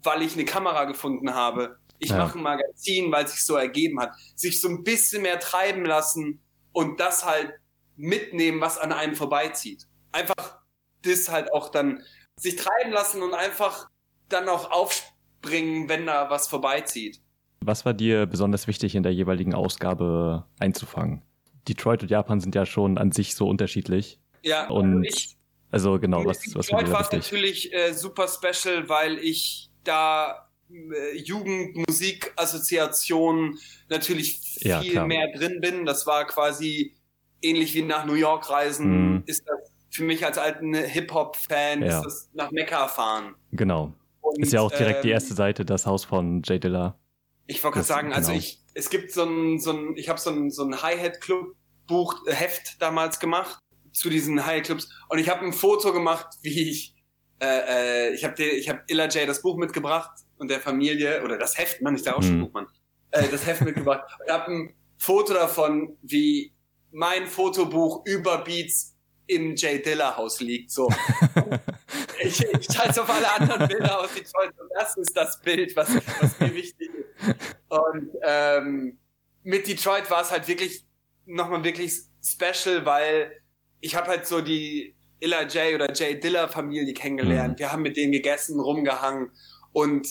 weil ich eine Kamera gefunden habe. Ich Ja. mache ein Magazin, weil es sich so ergeben hat. Sich so ein bisschen mehr treiben lassen und das halt mitnehmen, was an einem vorbeizieht. Einfach das halt auch dann sich treiben lassen und einfach dann auch aufspringen, wenn da was vorbeizieht. Was war dir besonders wichtig in der jeweiligen Ausgabe einzufangen? Detroit und Japan sind ja schon an sich so unterschiedlich. Ja, Und ich, Also genau, was, was Detroit war natürlich äh, super special, weil ich da äh, Jugendmusikassoziation natürlich viel Ja, mehr drin bin. Das war quasi ähnlich wie nach New York reisen. Mhm. Ist das für mich als alten Hip-Hop-Fan Ja. ist das nach Mekka fahren. Genau. Und, Ist ja auch direkt die ähm, erste Seite, das Haus von Jay Dilla. Ich wollte gerade sagen, also genau. ich, es gibt so ein, so ein, ich habe so ein, so ein Hi-Hat-Club-Buch, äh, Heft damals gemacht zu diesen Hi-Hat-Clubs und ich habe ein Foto gemacht, wie ich, äh, äh, ich habe ich hab Illa J das Buch mitgebracht und der Familie, oder das Heft, Mann, ich sag auch schon Mhm. Buch, Mann, äh, das Heft mitgebracht und habe ein Foto davon, wie mein Fotobuch über Beats im Jay Dilla Haus liegt, so. ich, ich scheiße auf alle anderen Bilder aus Detroit und das ist das Bild, was, was mir wichtig ist. Und ähm, mit Detroit war es halt wirklich nochmal wirklich special, weil ich habe halt so die Illa J oder Jay Dilla Familie kennengelernt. Mhm. Wir haben mit denen gegessen, rumgehangen und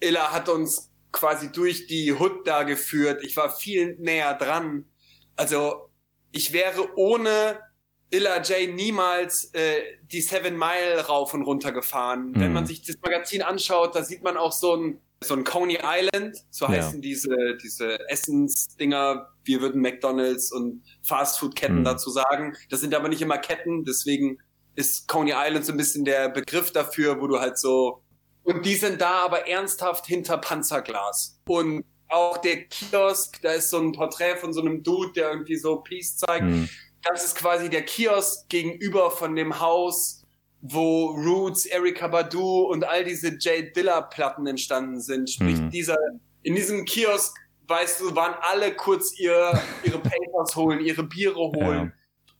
Illa hat uns quasi durch die Hood da geführt. Ich war viel näher dran. Also ich wäre ohne Illa J niemals äh, die Seven Mile rauf und runter gefahren. Wenn Mhm. man sich das Magazin anschaut, da sieht man auch so ein so ein Coney Island, so Ja. heißen diese diese Essensdinger. Wir würden McDonald's und Fastfood-Ketten Mhm. dazu sagen. Das sind aber nicht immer Ketten, deswegen ist Coney Island so ein bisschen der Begriff dafür, wo du halt so und die sind da aber ernsthaft hinter Panzerglas. Und auch der Kiosk, da ist so ein Porträt von so einem Dude, der irgendwie so Peace zeigt. Hm. Das ist quasi der Kiosk gegenüber von dem Haus, wo Roots, Erika Badu und all diese Jay Dilla Platten entstanden sind. Sprich, Mhm. dieser, in diesem Kiosk, weißt du, waren alle kurz ihr, ihre Papers holen, ihre Biere holen.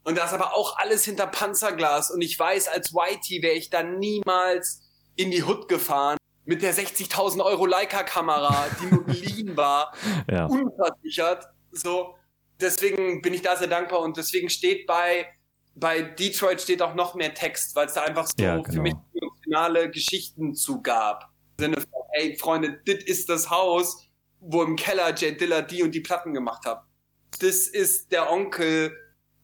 Und das aber auch alles hinter Panzerglas. Und ich weiß, als Whitey wäre ich da niemals in die Hood gefahren mit der 60.000 Euro Leica-Kamera, die nur geliehen war Ja. unversichert. So, deswegen bin ich da sehr dankbar und deswegen steht bei bei Detroit steht auch noch mehr Text, weil es da einfach so Ja, für genau. mich emotionale Geschichten zu gab. Im Sinne von, ey Freunde, dit ist das Haus, wo im Keller Jay Dilla die und die Platten gemacht hat. Das ist der Onkel.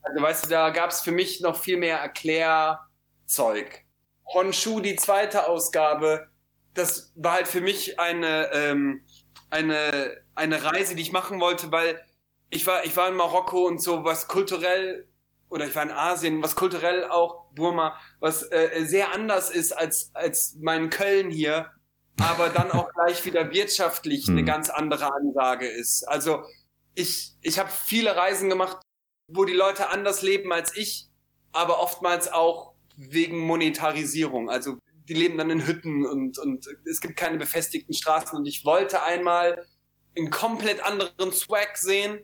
Also weißt du, da gab es für mich noch viel mehr Erklärzeug. Honshu, die zweite Ausgabe, das war halt für mich eine ähm, eine, eine Reise, die ich machen wollte, weil ich war, ich war in Marokko und so, was kulturell, oder ich war in Asien, was kulturell auch, Burma, was äh, sehr anders ist als, als mein Köln hier, aber dann auch gleich wieder wirtschaftlich eine Hm. ganz andere Ansage ist. Also ich, ich habe viele Reisen gemacht, wo die Leute anders leben als ich, aber oftmals auch wegen Monetarisierung. Also die leben dann in Hütten und, und es gibt keine befestigten Straßen. Und ich wollte einmal einen komplett anderen Swag sehen,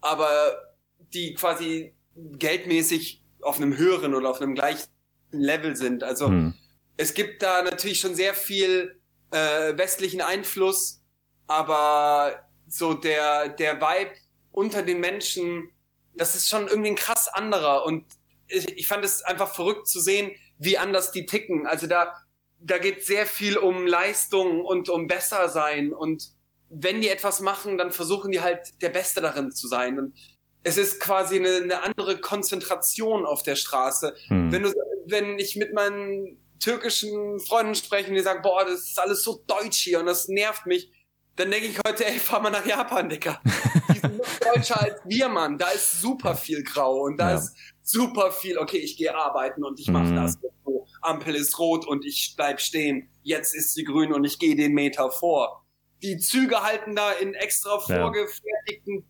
aber die quasi geldmäßig auf einem höheren oder auf einem gleichen Level sind. Also Hm. es gibt da natürlich schon sehr viel äh, westlichen Einfluss, aber so der, der Vibe unter den Menschen, das ist schon irgendwie ein krass anderer. Und ich, ich fand es einfach verrückt zu sehen, wie anders die ticken. Also da, da geht sehr viel um Leistung und um besser sein. Und wenn die etwas machen, dann versuchen die halt der Beste darin zu sein. Und es ist quasi eine, eine andere Konzentration auf der Straße. Hm. Wenn du, wenn ich mit meinen türkischen Freunden spreche und die sagen, boah, das ist alles so deutsch hier und das nervt mich, dann denke ich heute, ey, fahr mal nach Japan, Dicker. Die sind noch deutscher als wir, Mann. Da ist super viel Grau und da Ja. ist super viel, okay, ich gehe arbeiten und ich mache Mhm. das. Ampel ist rot und ich bleib stehen. Jetzt ist sie grün und ich gehe den Meter vor. Die Züge halten da in extra Ja. vorgefertigten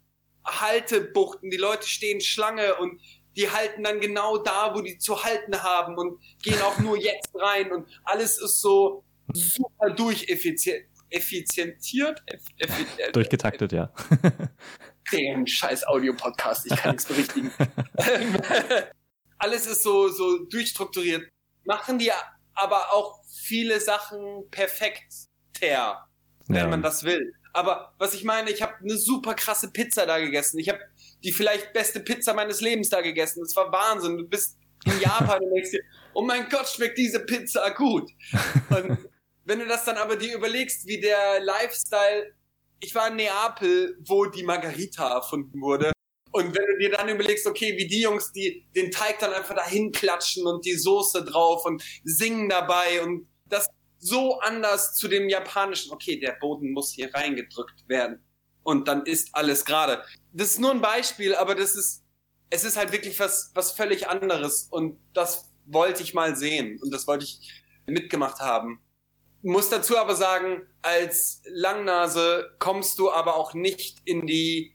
Haltebuchten. Die Leute stehen Schlange und die halten dann genau da, wo die zu halten haben und gehen auch nur jetzt rein und alles ist so super durcheffizientiert. Eff, effi- Durchgetaktet, ja. den scheiß Audio-Podcast, ich kann nichts berichtigen. Alles ist so, so durchstrukturiert. Machen die aber auch viele Sachen perfekt. Wenn ja. man das will. Aber was ich meine, ich habe eine super krasse Pizza da gegessen. Ich habe die vielleicht beste Pizza meines Lebens da gegessen. Das war Wahnsinn. Du bist in Japan und denkst dir, oh mein Gott, schmeckt diese Pizza gut. Und wenn du das dann aber dir überlegst, wie der Lifestyle, ich war in Neapel, wo die Margarita erfunden wurde. Und wenn du dir dann überlegst, okay, wie die Jungs, die den Teig dann einfach dahin klatschen und die Soße drauf und singen dabei und das so anders zu dem japanischen, okay, der Boden muss hier reingedrückt werden und dann ist alles gerade. Das ist nur ein Beispiel, aber das ist, es ist halt wirklich was, was völlig anderes und das wollte ich mal sehen und das wollte ich mitgemacht haben. Muss dazu aber sagen, als Langnase kommst du aber auch nicht in die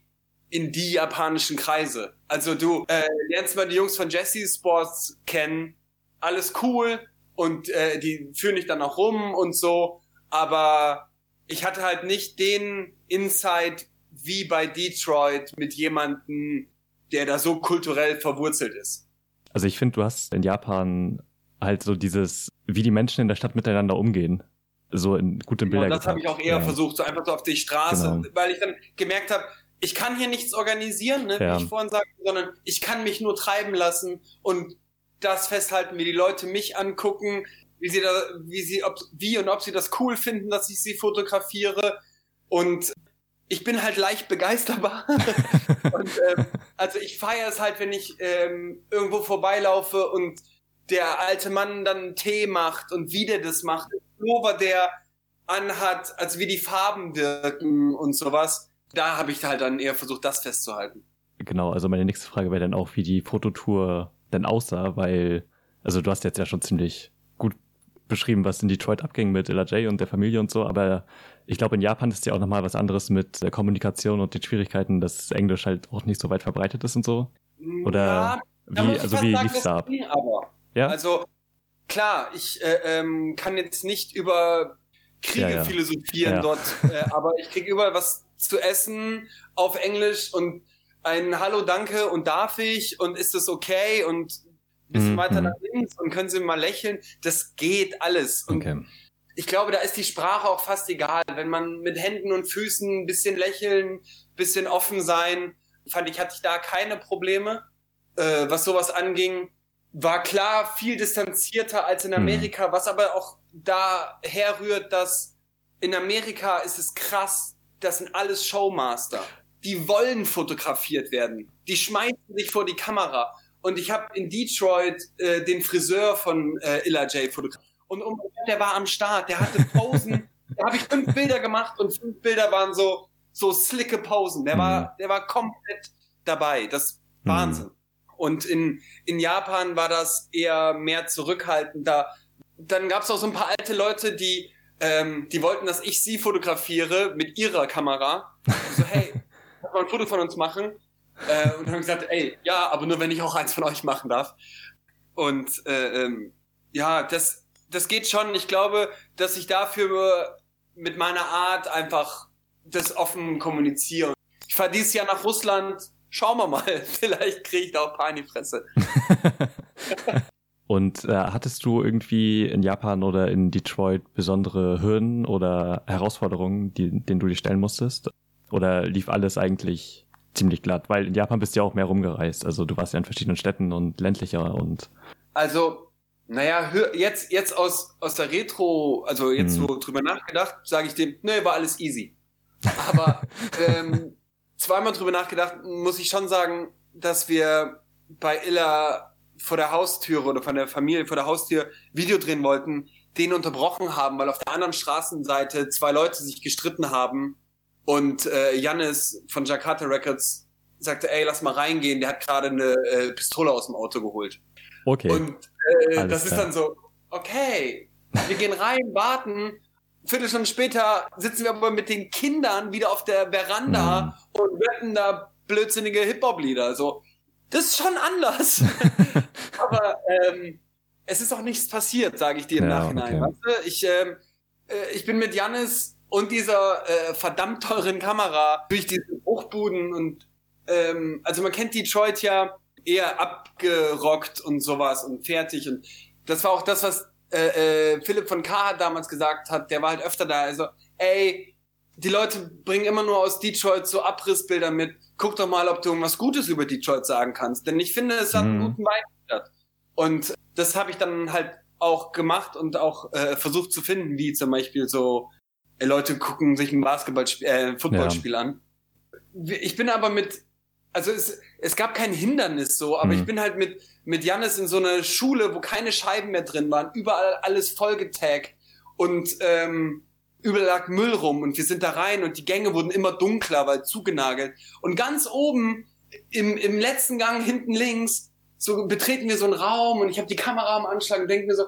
in die japanischen Kreise. Also du äh, lernst mal die Jungs von Jesse Sports kennen, alles cool und äh, die führen dich dann auch rum und so, aber ich hatte halt nicht den Insight wie bei Detroit mit jemandem, der da so kulturell verwurzelt ist. Also ich finde, du hast in Japan halt so dieses, wie die Menschen in der Stadt miteinander umgehen. So in guten Bildern. Genau, das habe ich auch eher ja. versucht, so einfach so auf die Straße, genau. weil ich dann gemerkt habe, ich kann hier nichts organisieren, ne, ja. wie ich vorhin sagte, sondern ich kann mich nur treiben lassen und das festhalten, wie die Leute mich angucken, wie sie da, wie sie, ob, wie und ob sie das cool finden, dass ich sie fotografiere. Und ich bin halt leicht begeisterbar. und, ähm, also ich feiere es halt, wenn ich ähm, irgendwo vorbeilaufe und der alte Mann dann Tee macht und wie der das macht, Pullover der anhat, also wie die Farben wirken und sowas. Da habe ich halt dann eher versucht, das festzuhalten. Genau, also meine nächste Frage wäre dann auch, wie die Fototour denn aussah, weil, also du hast jetzt ja schon ziemlich gut beschrieben, was in Detroit abging mit LJ und der Familie und so, aber ich glaube, in Japan ist ja auch nochmal was anderes mit der Kommunikation und den Schwierigkeiten, dass Englisch halt auch nicht so weit verbreitet ist und so. Oder ja, wie, also wie lief's da ab? Ja? Also, klar, ich äh, ähm, kann jetzt nicht über Kriege ja, ja. philosophieren dort, äh, aber ich kriege überall was zu essen auf Englisch und ein Hallo, danke und darf ich und ist das okay und ein bisschen mhm. weiter nach links und können Sie mal lächeln. Das geht alles. Und okay. ich glaube, da ist die Sprache auch fast egal. Wenn man mit Händen und Füßen ein bisschen lächeln, ein bisschen offen sein, fand ich, hatte ich da keine Probleme, äh, was sowas anging. War klar viel distanzierter als in mhm. Amerika, mhm. was aber auch daher rührt, dass in Amerika ist es krass, das sind alles Showmaster die wollen fotografiert werden. Die schmeißen sich vor die Kamera. Und ich habe in Detroit äh, den Friseur von äh, Illa J fotografiert. Und um, der war am Start, der hatte Posen. da habe ich fünf Bilder gemacht und fünf Bilder waren so so slicke Posen. Der mhm. war der war komplett dabei. Das mhm. Wahnsinn. Und in in Japan war das eher mehr zurückhaltender. Dann gab es auch so ein paar alte Leute, die ähm, die wollten, dass ich sie fotografiere mit ihrer Kamera. So hey mal ein Foto von uns machen. Äh, und haben gesagt, ey, ja, aber nur wenn ich auch eins von euch machen darf. Und äh, ähm, ja, das, das geht schon. Ich glaube, dass ich dafür mit meiner Art einfach das offen kommuniziere. Ich fahre dieses Jahr nach Russland. Schauen wir mal. Vielleicht kriege ich da auch ein paar in die Fresse. Und äh, hattest du irgendwie in Japan oder in Detroit besondere Hürden oder Herausforderungen, die, denen du dich stellen musstest? Oder lief alles eigentlich ziemlich glatt? Weil in Japan bist du ja auch mehr rumgereist. Also du warst ja in verschiedenen Städten und ländlicher und. Also, naja, jetzt, jetzt aus, aus der Retro, also jetzt hm. so drüber nachgedacht, sage ich dem, nee, war alles easy. Aber ähm, zweimal drüber nachgedacht, muss ich schon sagen, dass wir bei Illa vor der Haustüre oder von der Familie vor der Haustür Video drehen wollten, den unterbrochen haben, weil auf der anderen Straßenseite zwei Leute sich gestritten haben und äh, Jannis von Jakarta Records sagte, ey, lass mal reingehen, der hat gerade eine äh, Pistole aus dem Auto geholt. Okay. Und äh, das ist dann so, okay, wir gehen rein, warten. Viertelstunde später sitzen wir aber mit den Kindern wieder auf der Veranda mhm. und wetten da blödsinnige Hip-Hop-Lieder. So, das ist schon anders. aber ähm, es ist auch nichts passiert, sage ich dir im ja, Nachhinein. Okay. Weißt du? Ich, ähm, äh, ich bin mit Jannis und dieser äh, verdammt teuren Kamera durch diese Bruchbuden und ähm, also man kennt Detroit ja eher abgerockt und sowas und fertig und das war auch das, was äh, äh, Philipp von K. hat damals gesagt hat, der war halt öfter da, also, ey, die Leute bringen immer nur aus Detroit so Abrissbilder mit. Guck doch mal, ob du irgendwas Gutes über Detroit sagen kannst. Denn ich finde, es hat einen mhm. guten Vibe. Und das habe ich dann halt auch gemacht und auch äh, versucht zu finden, wie zum Beispiel so Leute gucken sich ein Basketballspiel, äh, Footballspiel ja. an. Ich bin aber mit, also es, es gab kein Hindernis so, aber mhm. ich bin halt mit mit Jannis in so einer Schule, wo keine Scheiben mehr drin waren, überall alles vollgetaggt und ähm, überall lag Müll rum und wir sind da rein und die Gänge wurden immer dunkler, weil zugenagelt. Und ganz oben im, im letzten Gang hinten links so betreten wir so einen Raum und ich habe die Kamera am Anschlag und denke mir so,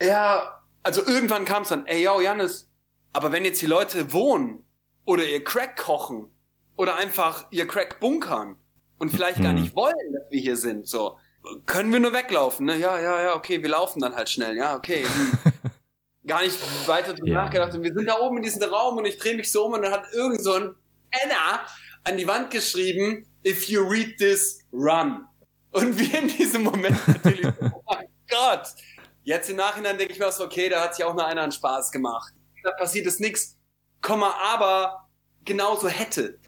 ja, also irgendwann kam es dann, ey, yo, Janis, aber wenn jetzt die Leute wohnen oder ihr Crack kochen oder einfach ihr Crack bunkern und vielleicht mhm. gar nicht wollen, dass wir hier sind, so, können wir nur weglaufen, ne? Ja, ja, ja, okay, wir laufen dann halt schnell, ja, okay. Hm. gar nicht weiter drüber ja. nachgedacht und wir sind da oben in diesem Raum und ich drehe mich so um und dann hat irgend so ein Penner an die Wand geschrieben, if you read this, run. Und wir in diesem Moment natürlich, oh mein Gott. Jetzt im Nachhinein denke ich mir so, okay, da hat sich auch nur einer einen Spaß gemacht. Da passiert es nichts, Komma, aber genauso hätte.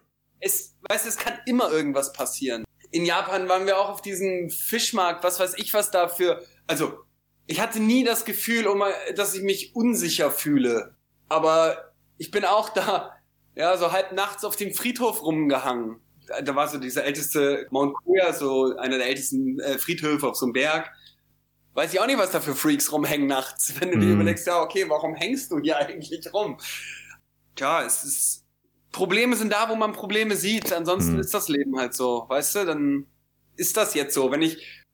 Es, weißt du, es kann immer irgendwas passieren. In Japan waren wir auch auf diesem Fischmarkt, was weiß ich was dafür. Also, ich hatte nie das Gefühl, dass ich mich unsicher fühle. Aber ich bin auch da, ja, so halb nachts auf dem Friedhof rumgehangen da war so dieser älteste Mount Kuya, so einer der ältesten äh, Friedhöfe auf so einem Berg. Weiß ich auch nicht, was da für Freaks rumhängen nachts. Wenn du dir mhm. überlegst, ja, okay, warum hängst du hier eigentlich rum? Tja, es ist, Probleme sind da, wo man Probleme sieht. Ansonsten mm. ist das Leben halt so, weißt du? Dann ist das jetzt so. Wenn ich,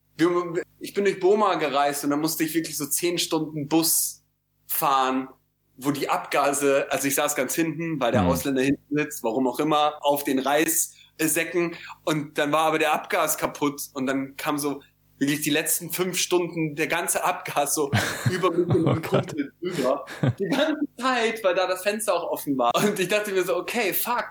ich bin durch Boma gereist und dann musste ich wirklich so zehn Stunden Bus fahren, wo die Abgase, also ich saß ganz hinten, weil der mm. Ausländer hinten sitzt, warum auch immer, auf den Reis Säcken und dann war aber der Abgas kaputt und dann kam so wirklich die letzten fünf Stunden der ganze Abgas so über mich und oh Kumpel drüber. Die ganze Zeit, weil da das Fenster auch offen war. Und ich dachte mir so, okay, fuck,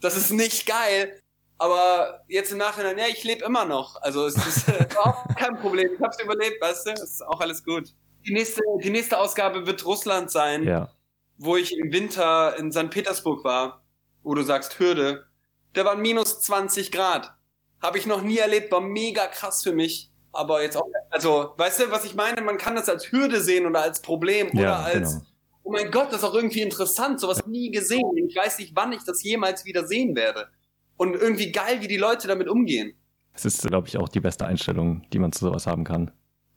das ist nicht geil. Aber jetzt im Nachhinein, ja, ich lebe immer noch. Also es ist äh, überhaupt kein Problem. Ich hab's überlebt, weißt du? Es ist auch alles gut. Die nächste, die nächste Ausgabe wird Russland sein, ja. wo ich im Winter in St. Petersburg war, wo du sagst Hürde der war minus 20 Grad. Habe ich noch nie erlebt, war mega krass für mich. Aber jetzt auch, also, weißt du, was ich meine? Man kann das als Hürde sehen oder als Problem oder ja, als, genau. oh mein Gott, das ist auch irgendwie interessant, sowas nie gesehen. Ich weiß nicht, wann ich das jemals wieder sehen werde. Und irgendwie geil, wie die Leute damit umgehen. Es ist, glaube ich, auch die beste Einstellung, die man zu sowas haben kann.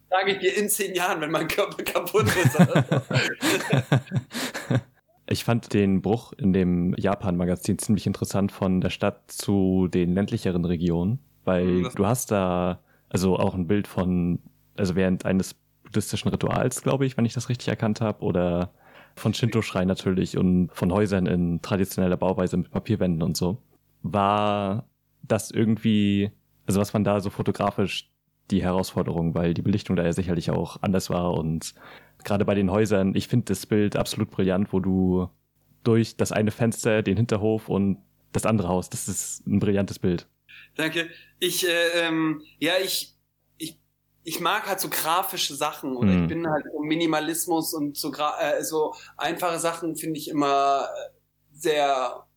Sage ich dir in zehn Jahren, wenn mein Körper kaputt ist. Ich fand den Bruch in dem Japan-Magazin ziemlich interessant von der Stadt zu den ländlicheren Regionen, weil mhm. du hast da also auch ein Bild von, also während eines buddhistischen Rituals, glaube ich, wenn ich das richtig erkannt habe, oder von Shinto-Schrein natürlich und von Häusern in traditioneller Bauweise mit Papierwänden und so. War das irgendwie, also was man da so fotografisch die Herausforderung, weil die Belichtung da ja sicherlich auch anders war und gerade bei den Häusern, ich finde das Bild absolut brillant, wo du durch das eine Fenster, den Hinterhof und das andere Haus, das ist ein brillantes Bild. Danke. Ich, äh, ähm, ja, ich, ich, ich mag halt so grafische Sachen oder mhm. ich bin halt so Minimalismus und so, äh, so einfache Sachen finde ich immer äh, sehr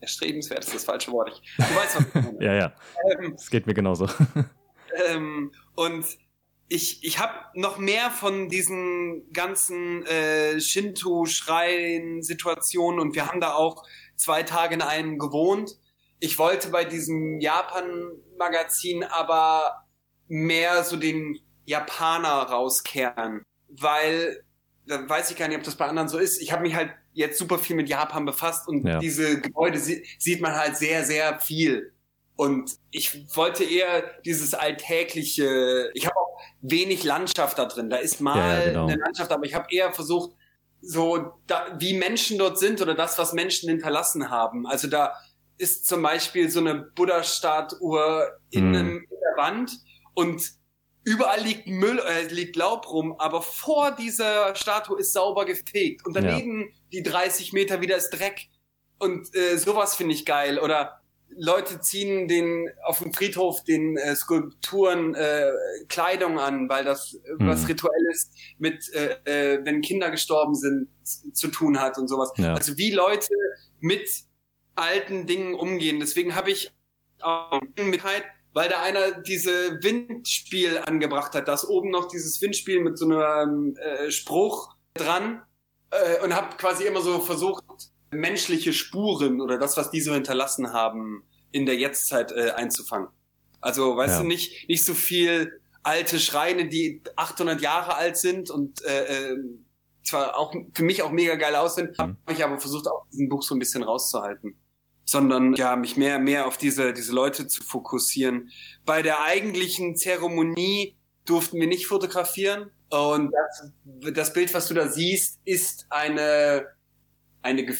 erstrebenswert, ist das falsche Wort. Ich, du weißt, was ich meine. ja, ja. Ähm, es geht mir genauso. ähm, und ich, ich habe noch mehr von diesen ganzen äh, Shinto-Schreien-Situationen und wir haben da auch zwei Tage in einem gewohnt. Ich wollte bei diesem Japan-Magazin aber mehr so den Japaner rauskehren, weil da weiß ich gar nicht, ob das bei anderen so ist. Ich habe mich halt jetzt super viel mit Japan befasst und ja. diese Gebäude sieht man halt sehr, sehr viel. Und ich wollte eher dieses alltägliche, ich habe auch wenig Landschaft da drin. Da ist mal ja, genau. eine Landschaft, aber ich habe eher versucht, so da, wie Menschen dort sind oder das, was Menschen hinterlassen haben. Also da ist zum Beispiel so eine Buddha-Statue in, mhm. in der Wand und überall liegt Müll, äh, liegt Laub rum, aber vor dieser Statue ist sauber gefegt und daneben ja. die 30 Meter wieder ist Dreck und äh, sowas finde ich geil oder Leute ziehen den auf dem Friedhof den äh, Skulpturen äh, Kleidung an, weil das äh, was rituelles mit, äh, äh, wenn Kinder gestorben sind, zu tun hat und sowas. Ja. Also wie Leute mit alten Dingen umgehen. Deswegen habe ich auch mit weil da einer diese Windspiel angebracht hat, da ist oben noch dieses Windspiel mit so einem äh, Spruch dran äh, und habe quasi immer so versucht, menschliche Spuren oder das, was die so hinterlassen haben, in der Jetztzeit äh, einzufangen. Also, weißt Ja. du, nicht, nicht so viel alte Schreine, die 800 Jahre alt sind und äh, äh, zwar auch für mich auch mega geil aussehen, habe ich aber versucht, auch diesen Buch so ein bisschen rauszuhalten. Sondern ja, mich mehr, mehr auf diese, diese Leute zu fokussieren. Bei der eigentlichen Zeremonie durften wir nicht fotografieren. Und das, das Bild, was du da siehst, ist eine, eine,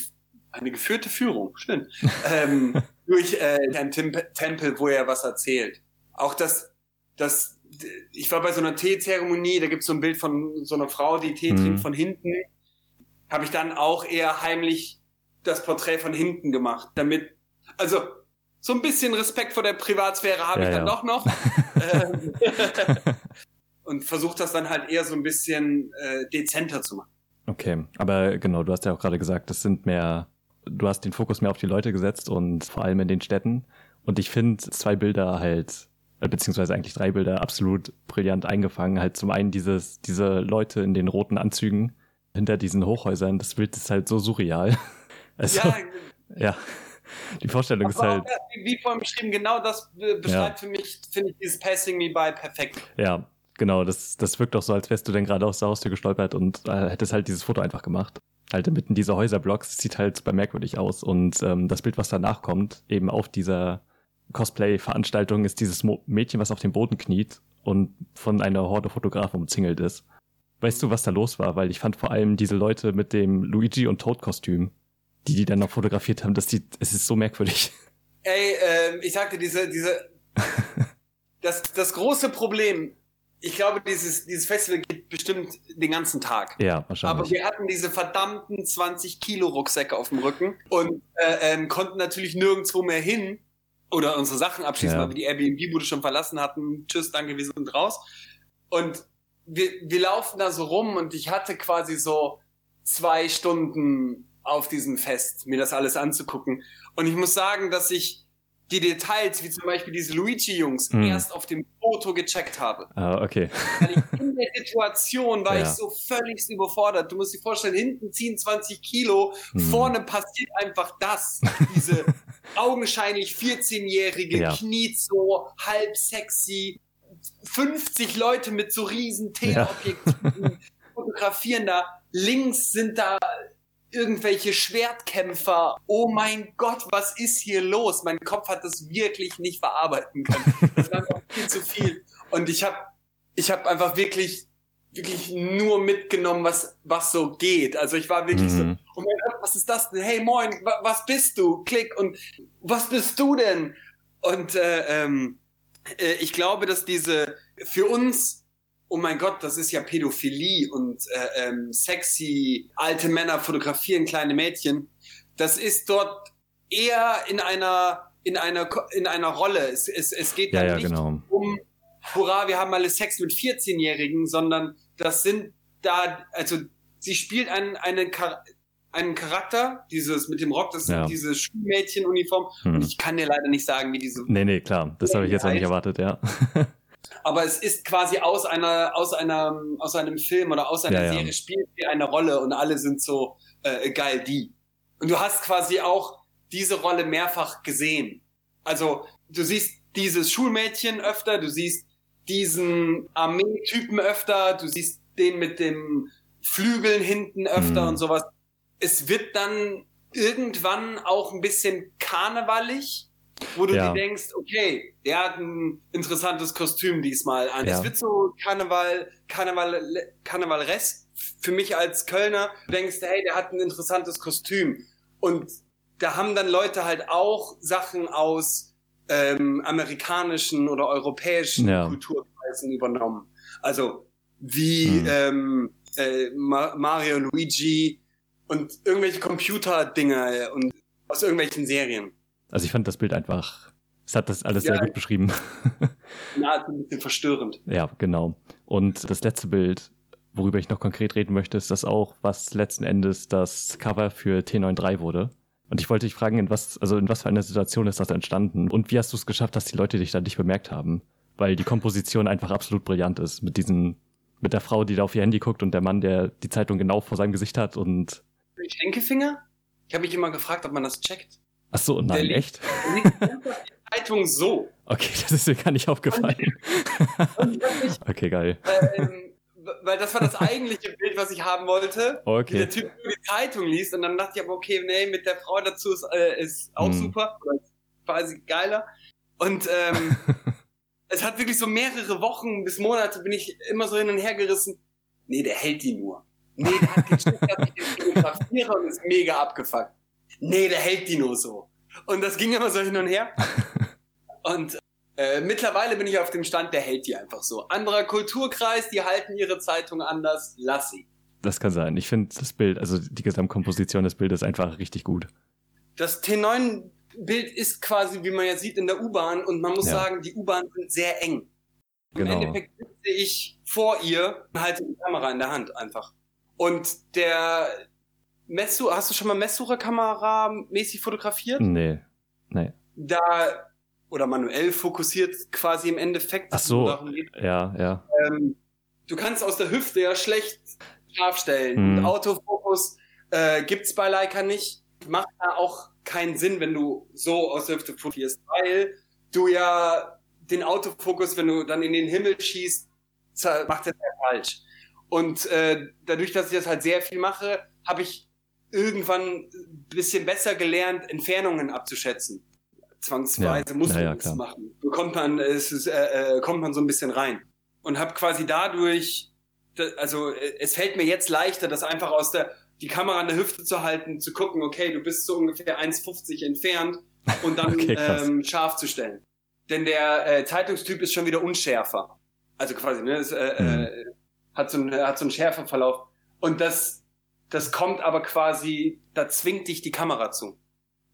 eine geführte Führung, schön, ähm, durch äh, einen Tempel, wo er was erzählt. Auch das, das, ich war bei so einer Teezeremonie, da gibt's so ein Bild von so einer Frau, die Tee Mhm. trinkt von hinten. Habe ich dann auch eher heimlich das Porträt von hinten gemacht, damit, also so ein bisschen Respekt vor der Privatsphäre habe Ja, ich dann ja. doch noch. ähm, und versuche das dann halt eher so ein bisschen äh, dezenter zu machen. Okay, aber genau, du hast ja auch gerade gesagt, das sind mehr, du hast den Fokus mehr auf die Leute gesetzt und vor allem in den Städten. Und ich finde zwei Bilder halt, äh, beziehungsweise eigentlich drei Bilder absolut brillant eingefangen. Halt zum einen dieses, diese Leute in den roten Anzügen hinter diesen Hochhäusern. Das Bild ist halt so surreal. Also, ja, ja. Die Vorstellung ist halt, auch, wie vorhin beschrieben, genau das äh, beschreibt für mich, finde ich, dieses Passing Me By perfekt. ja, genau, das, das wirkt auch so, als wärst du dann gerade aus der Haustür gestolpert und äh, hättest halt dieses Foto einfach gemacht. Halt mitten dieser Häuserblocks, sieht halt super merkwürdig aus. Und ähm, das Bild, was danach kommt, eben auf dieser Cosplay-Veranstaltung, ist dieses Mo Mädchen, was auf dem Boden kniet und von einer Horde Fotografen umzingelt ist. Weißt du, was da los war? Weil ich fand vor allem diese Leute mit dem Luigi und Toad-Kostüm, die die dann noch fotografiert haben, das sieht, es ist so merkwürdig. Ey, ähm, ich sagte, diese, diese, das, das große Problem, ich glaube, dieses, dieses Festival geht bestimmt den ganzen Tag. Ja, Aber wahrscheinlich. wir hatten diese verdammten 20 Kilo Rucksäcke auf dem Rücken und äh, ähm, konnten natürlich nirgendwo mehr hin oder unsere Sachen abschließen, Ja. weil wir die Airbnb-Bude schon verlassen hatten. Tschüss, danke, wir sind raus. Und wir, wir laufen da so rum und ich hatte quasi so zwei Stunden auf diesem Fest, mir das alles anzugucken. Und ich muss sagen, dass ich die Details, wie zum Beispiel diese Luigi-Jungs, Hm. erst auf dem Foto gecheckt habe. Ah, okay. Weil ich in der Situation war Ja. ich so völlig überfordert. Du musst dir vorstellen, hinten ziehen 20 Kilo, Hm. vorne passiert einfach das. Diese augenscheinlich 14-jährige, Ja. kniet so, halb sexy, 50 Leute mit so riesen Teleobjektiven fotografieren da. Links sind da irgendwelche Schwertkämpfer. Oh mein Gott, was ist hier los? Mein Kopf hat das wirklich nicht verarbeiten können. Das war viel zu viel. Und ich habe ich hab einfach wirklich, wirklich nur mitgenommen, was, was so geht. Also ich war wirklich so, Mhm. oh mein Gott, was ist das denn? Hey, moin, wa was bist du? Klick. Und was bist du denn? Und äh, ähm, äh, ich glaube, dass diese für uns, oh mein Gott, das ist ja Pädophilie und äh, ähm, sexy alte Männer fotografieren kleine Mädchen. Das ist dort eher in einer in einer in einer Rolle. Es, es, es geht Ja, ja, nicht genau. um Hurra, wir haben alle Sex mit 14-Jährigen, sondern das sind da, also sie spielt einen, einen, Char einen Charakter, dieses mit dem Rock, das Ja. ist diese Schulmädchenuniform. Hm. Und ich kann dir leider nicht sagen, wie diese Nee, nee, klar. Das habe ich jetzt auch nicht erwartet, ja. aber es ist quasi aus einer, aus einer, aus einem Film oder aus einer Ja, ja. Serie spielt sie eine Rolle und alle sind so äh, geil die. Und du hast quasi auch diese Rolle mehrfach gesehen. Also du siehst dieses Schulmädchen öfter, du siehst diesen Armeetypen öfter, du siehst den mit dem Flügeln hinten öfter Mhm. und sowas. Es wird dann irgendwann auch ein bisschen karnevalig, wo du Ja. dir denkst, okay, der hat ein interessantes Kostüm diesmal an. Ja. Es wird so Karneval, Karneval, Karnevaleresk für mich als Kölner. Du denkst, hey, der hat ein interessantes Kostüm. Und da haben dann Leute halt auch Sachen aus ähm, amerikanischen oder europäischen Ja. Kulturkreisen übernommen. Also wie Hm. ähm, äh, Ma Mario Luigi und irgendwelche Computer-Dinger und aus irgendwelchen Serien. Also ich fand das Bild einfach, es hat das alles ja, sehr gut beschrieben. Ja, ein bisschen verstörend. Ja, genau. Und das letzte Bild, worüber ich noch konkret reden möchte, ist das auch, was letzten Endes das Cover für T93 wurde. Und ich wollte dich fragen, in was, also in was für einer Situation ist das entstanden? Und wie hast du es geschafft, dass die Leute dich da nicht bemerkt haben? Weil die Komposition einfach absolut brillant ist. Mit diesen, mit der Frau, die da auf ihr Handy guckt und der Mann, der die Zeitung genau vor seinem Gesicht hat und. Schenkefinger? Ich habe mich immer gefragt, ob man das checkt. Ach so, nein, der echt? Die Zeitung so. Okay, das ist mir gar nicht aufgefallen. Und, und okay, geil. Ähm, weil das war das eigentliche Bild, was ich haben wollte. Okay. Wie der Typ nur die Zeitung liest und dann dachte ich aber, okay, nee, mit der Frau dazu ist, äh, ist auch hm. super, quasi geiler. Und ähm, es hat wirklich so mehrere Wochen bis Monate bin ich immer so hin und her gerissen. Nee, der hält die nur. Nee, der hat Schiff, dass ich den fotografiere und ist mega abgefuckt. Nee, der hält die nur so. Und das ging immer so hin und her. Und äh, mittlerweile bin ich auf dem Stand, der hält die einfach so. Anderer Kulturkreis, die halten ihre Zeitung anders, lass sie. Das kann sein. Ich finde das Bild, also die Gesamtkomposition des Bildes einfach richtig gut. Das T9-Bild ist quasi, wie man ja sieht, in der U-Bahn und man muss ja. sagen, die U-Bahn sind sehr eng. Genau. Im Endeffekt sitze ich vor ihr und halte die Kamera in der Hand einfach. Und der Messsucher, hast du schon mal Messsucherkamera mäßig fotografiert? Nee. Nee. Da oder manuell fokussiert quasi im Endeffekt. Ach so, ja, ja. Ähm, du kannst aus der Hüfte ja schlecht scharf stellen. Hm. Autofokus äh, gibt's bei Leica nicht. Macht da auch keinen Sinn, wenn du so aus der Hüfte fotografierst, weil du ja den Autofokus, wenn du dann in den Himmel schießt, macht das ja falsch. Und äh, dadurch, dass ich das halt sehr viel mache, habe ich irgendwann ein bisschen besser gelernt, Entfernungen abzuschätzen zwangsweise ja, muss man ja, das machen. Bekommt man, es ist, äh, äh, kommt man so ein bisschen rein. Und habe quasi dadurch, also äh, es fällt mir jetzt leichter, das einfach aus der, die Kamera an der Hüfte zu halten, zu gucken, okay, du bist so ungefähr 1,50 entfernt und dann okay, ähm, scharf zu stellen. Denn der äh, Zeitungstyp ist schon wieder unschärfer. Also quasi, ne, es, äh, mhm. äh, hat so ein, hat so einen Schärfeverlauf. Und das, das kommt aber quasi, da zwingt dich die Kamera zu.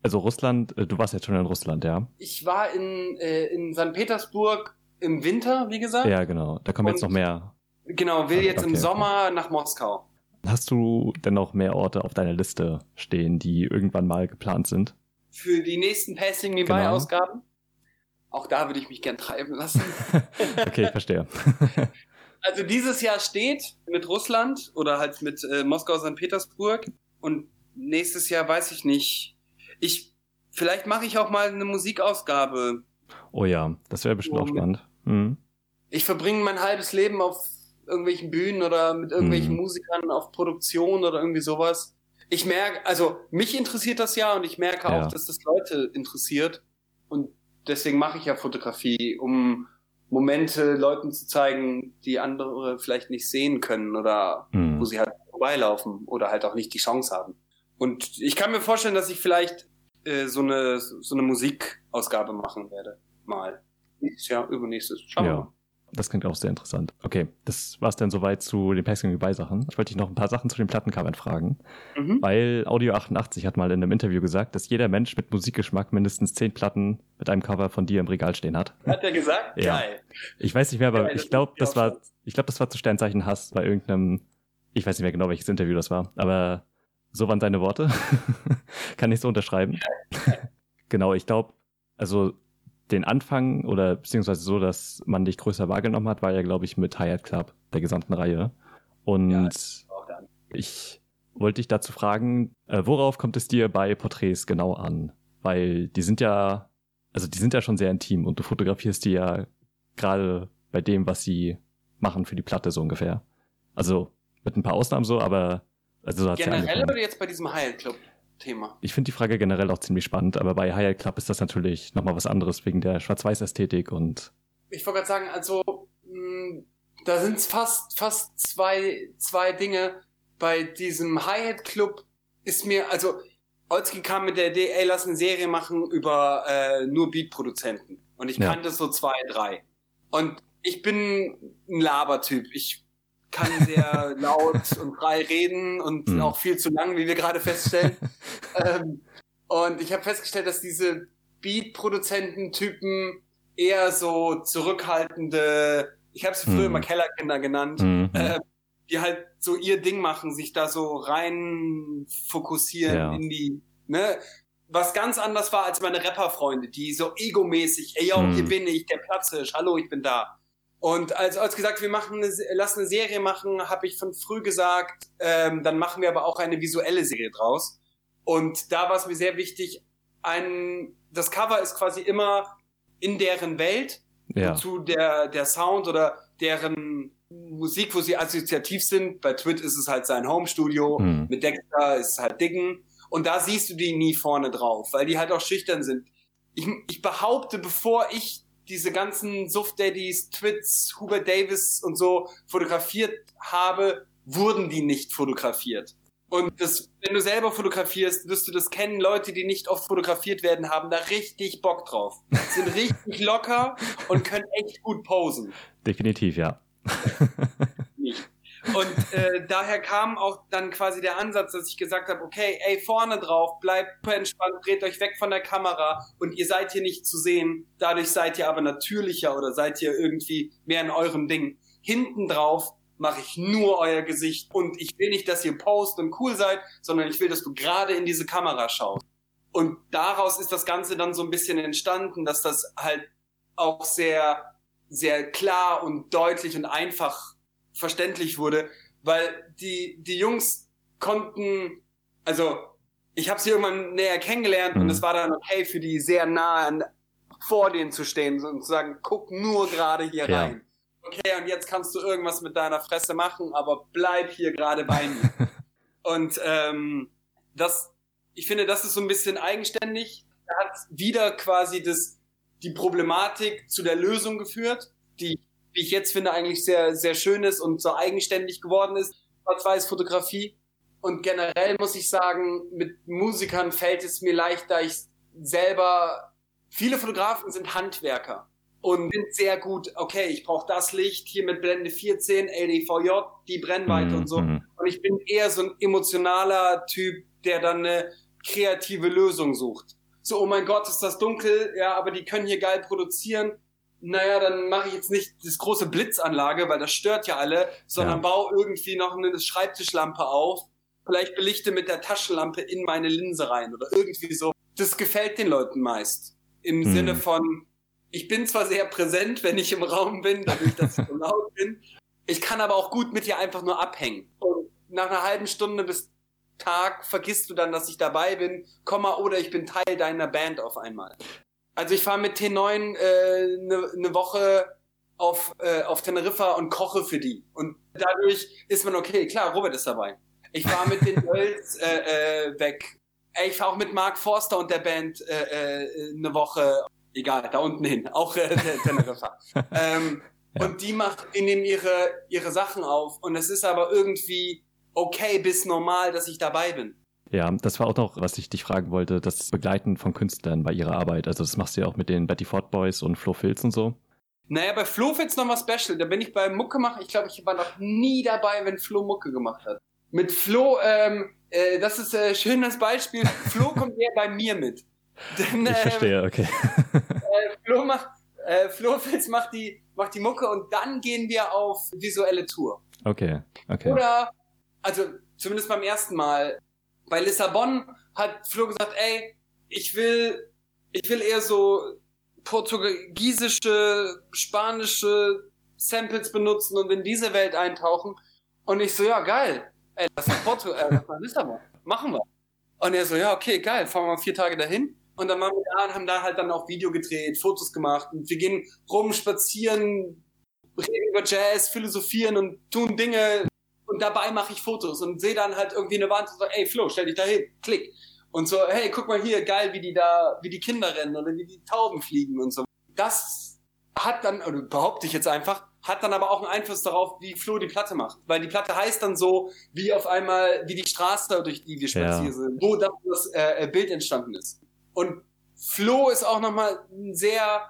Also Russland, äh, du warst jetzt schon in Russland, ja? Ich war in, äh, in St. Petersburg im Winter, wie gesagt. Ja, genau. Da kommen Und, jetzt noch mehr. Genau, will jetzt okay, im Sommer okay. nach Moskau. Hast du denn noch mehr Orte auf deiner Liste stehen, die irgendwann mal geplant sind? Für die nächsten Passing Me genau. Ausgaben? Auch da würde ich mich gern treiben lassen. okay, ich verstehe. also dieses Jahr steht mit Russland oder halt mit äh, Moskau, St. Petersburg. Und nächstes Jahr weiß ich nicht ich, vielleicht mache ich auch mal eine Musikausgabe. Oh ja, das wäre bestimmt auch spannend. Mhm. Ich verbringe mein halbes Leben auf irgendwelchen Bühnen oder mit irgendwelchen mhm. Musikern auf Produktion oder irgendwie sowas. Ich merke, also mich interessiert das ja und ich merke ja. auch, dass das Leute interessiert. Und deswegen mache ich ja Fotografie, um Momente Leuten zu zeigen, die andere vielleicht nicht sehen können oder mhm. wo sie halt vorbeilaufen oder halt auch nicht die Chance haben. Und ich kann mir vorstellen, dass ich vielleicht äh, so eine so eine Musikausgabe machen werde. Mal. Nächstes Jahr, übernächstes. Schauen wir mal. Das klingt auch sehr interessant. Okay, das war's dann soweit zu den Passing Goodbye Sachen. Ich wollte dich noch ein paar Sachen zu den Plattencovern fragen, mhm. weil Audio 88 hat mal in einem Interview gesagt, dass jeder Mensch mit Musikgeschmack mindestens zehn Platten mit einem Cover von dir im Regal stehen hat. Hat er gesagt? Ja. Geil. Ich weiß nicht mehr, aber Geil, ich glaube, das war, ich glaube, das war zu Sternzeichen Hass bei irgendeinem, ich weiß nicht mehr genau, welches Interview das war, aber so waren seine Worte. Kann ich so unterschreiben. genau, ich glaube, also den Anfang oder beziehungsweise so, dass man dich größer wahrgenommen hat, war ja, glaube ich, mit Hyatt Club, der gesamten Reihe. Und ja, ich wollte dich dazu fragen, äh, worauf kommt es dir bei Porträts genau an? Weil die sind ja, also die sind ja schon sehr intim und du fotografierst die ja gerade bei dem, was sie machen für die Platte so ungefähr. Also mit ein paar Ausnahmen so, aber also so generell oder jetzt bei diesem High Club? Thema. Ich finde die Frage generell auch ziemlich spannend, aber bei High Club ist das natürlich nochmal was anderes wegen der Schwarz-Weiß-Ästhetik und. Ich wollte gerade sagen, also mh, hm, da sind es fast, fast zwei, zwei Dinge. Bei diesem Hi-Hat Club ist mir, also Olski kam mit der Idee, ey, lass eine Serie machen über äh, nur Beat-Produzenten. Und ich ja. kannte so zwei, drei. Und ich bin ein Labertyp. Ich kann sehr laut und frei reden und mhm. auch viel zu lang, wie wir gerade feststellen. ähm, und ich habe festgestellt, dass diese Beat-Produzenten-Typen, eher so zurückhaltende, ich habe sie früher mhm. immer Kellerkinder genannt, mhm. äh, die halt so ihr Ding machen, sich da so rein fokussieren ja. in die, ne? Was ganz anders war als meine Rapper-Freunde, die so egomäßig, ey, yo, mhm. hier bin ich, der Platzisch, hallo, ich bin da. Und als, als gesagt, wir machen eine, lassen eine Serie machen, habe ich von früh gesagt, ähm, dann machen wir aber auch eine visuelle Serie draus. Und da war es mir sehr wichtig, ein, das Cover ist quasi immer in deren Welt, ja. zu der, der Sound oder deren Musik, wo sie assoziativ sind. Bei Twit ist es halt sein Homestudio, hm. mit Dexter ist es halt Diggen. Und da siehst du die nie vorne drauf, weil die halt auch schüchtern sind. Ich, ich behaupte, bevor ich diese ganzen Suff Daddies, Twits, Hubert Davis und so fotografiert habe, wurden die nicht fotografiert. Und das, wenn du selber fotografierst, wirst du das kennen. Leute, die nicht oft fotografiert werden, haben da richtig Bock drauf. Sind richtig locker und können echt gut posen. Definitiv, ja. Und äh, daher kam auch dann quasi der Ansatz, dass ich gesagt habe, okay, ey, vorne drauf, bleibt entspannt, dreht euch weg von der Kamera und ihr seid hier nicht zu sehen. Dadurch seid ihr aber natürlicher oder seid ihr irgendwie mehr in eurem Ding. Hinten drauf mache ich nur euer Gesicht und ich will nicht, dass ihr post und cool seid, sondern ich will, dass du gerade in diese Kamera schaust. Und daraus ist das Ganze dann so ein bisschen entstanden, dass das halt auch sehr, sehr klar und deutlich und einfach verständlich wurde, weil die, die Jungs konnten, also ich habe sie irgendwann näher kennengelernt mhm. und es war dann okay für die sehr nah an, vor denen zu stehen und zu sagen, guck nur gerade hier ja. rein okay, und jetzt kannst du irgendwas mit deiner Fresse machen, aber bleib hier gerade bei mir. und ähm, das, ich finde, das ist so ein bisschen eigenständig. Er hat wieder quasi das, die Problematik zu der Lösung geführt, die, wie ich jetzt finde, eigentlich sehr, sehr schön ist und so eigenständig geworden ist. Schwarz-Weiß Fotografie. Und generell muss ich sagen, mit Musikern fällt es mir leicht, da ich selber, viele Fotografen sind Handwerker und sind sehr gut, okay, ich brauche das Licht hier mit Blende 14, LDVJ, die Brennweite mhm. und so. Mhm. Und ich bin eher so ein emotionaler Typ, der dann eine kreative Lösung sucht. So, oh mein Gott, ist das dunkel, ja, aber die können hier geil produzieren. Naja, dann mache ich jetzt nicht das große Blitzanlage, weil das stört ja alle, sondern ja. baue irgendwie noch eine Schreibtischlampe auf. Vielleicht belichte mit der Taschenlampe in meine Linse rein oder irgendwie so. Das gefällt den Leuten meist. Im mhm. Sinne von, ich bin zwar sehr präsent, wenn ich im Raum bin, dadurch, dass ich so laut bin. Ich kann aber auch gut mit dir einfach nur abhängen. Und nach einer halben Stunde bis Tag vergisst du dann, dass ich dabei bin, Komma, oder ich bin Teil deiner Band auf einmal. Also ich fahre mit T9 eine äh, ne, ne Woche auf, äh, auf Teneriffa und koche für die. Und dadurch ist man okay, klar, Robert ist dabei. Ich fahre mit den Girls äh, äh, weg. Ich fahre auch mit Mark Forster und der Band äh, äh, eine Woche egal, da unten hin, auch äh, Teneriffa. ähm, ja. Und die macht, die nehmen ihre, ihre Sachen auf und es ist aber irgendwie okay bis normal, dass ich dabei bin. Ja, das war auch noch, was ich dich fragen wollte, das Begleiten von Künstlern bei ihrer Arbeit. Also das machst du ja auch mit den Betty Ford Boys und Flo Filz und so. Naja, bei Flo Filz nochmal special. Da bin ich bei Mucke machen. Ich glaube, ich war noch nie dabei, wenn Flo Mucke gemacht hat. Mit Flo, ähm, äh, das ist ein äh, schönes Beispiel. Flo kommt eher bei mir mit. Denn, ich verstehe, ähm, okay. äh, Flo macht, äh, Flo Fitz macht die, macht die Mucke und dann gehen wir auf visuelle Tour. Okay, okay. Oder, also zumindest beim ersten Mal, bei Lissabon hat Flo gesagt, ey, ich will, ich will eher so portugiesische, spanische Samples benutzen und in diese Welt eintauchen. Und ich so, ja, geil. Ey, lass mal Porto, äh, lass mal Lissabon. Machen wir. Und er so, ja, okay, geil, fahren wir vier Tage dahin. Und dann waren wir da und haben da halt dann auch Video gedreht, Fotos gemacht. Und wir gehen rum, spazieren, reden über Jazz, philosophieren und tun Dinge. Und dabei mache ich Fotos und sehe dann halt irgendwie eine Wand und so, ey Flo, stell dich da hin, klick. Und so, hey, guck mal hier, geil, wie die da, wie die Kinder rennen oder wie die Tauben fliegen und so. Das hat dann, oder behaupte ich jetzt einfach, hat dann aber auch einen Einfluss darauf, wie Flo die Platte macht. Weil die Platte heißt dann so, wie auf einmal, wie die Straße, durch die wir spazieren ja. sind, wo das, das äh, Bild entstanden ist. Und Flo ist auch nochmal ein sehr,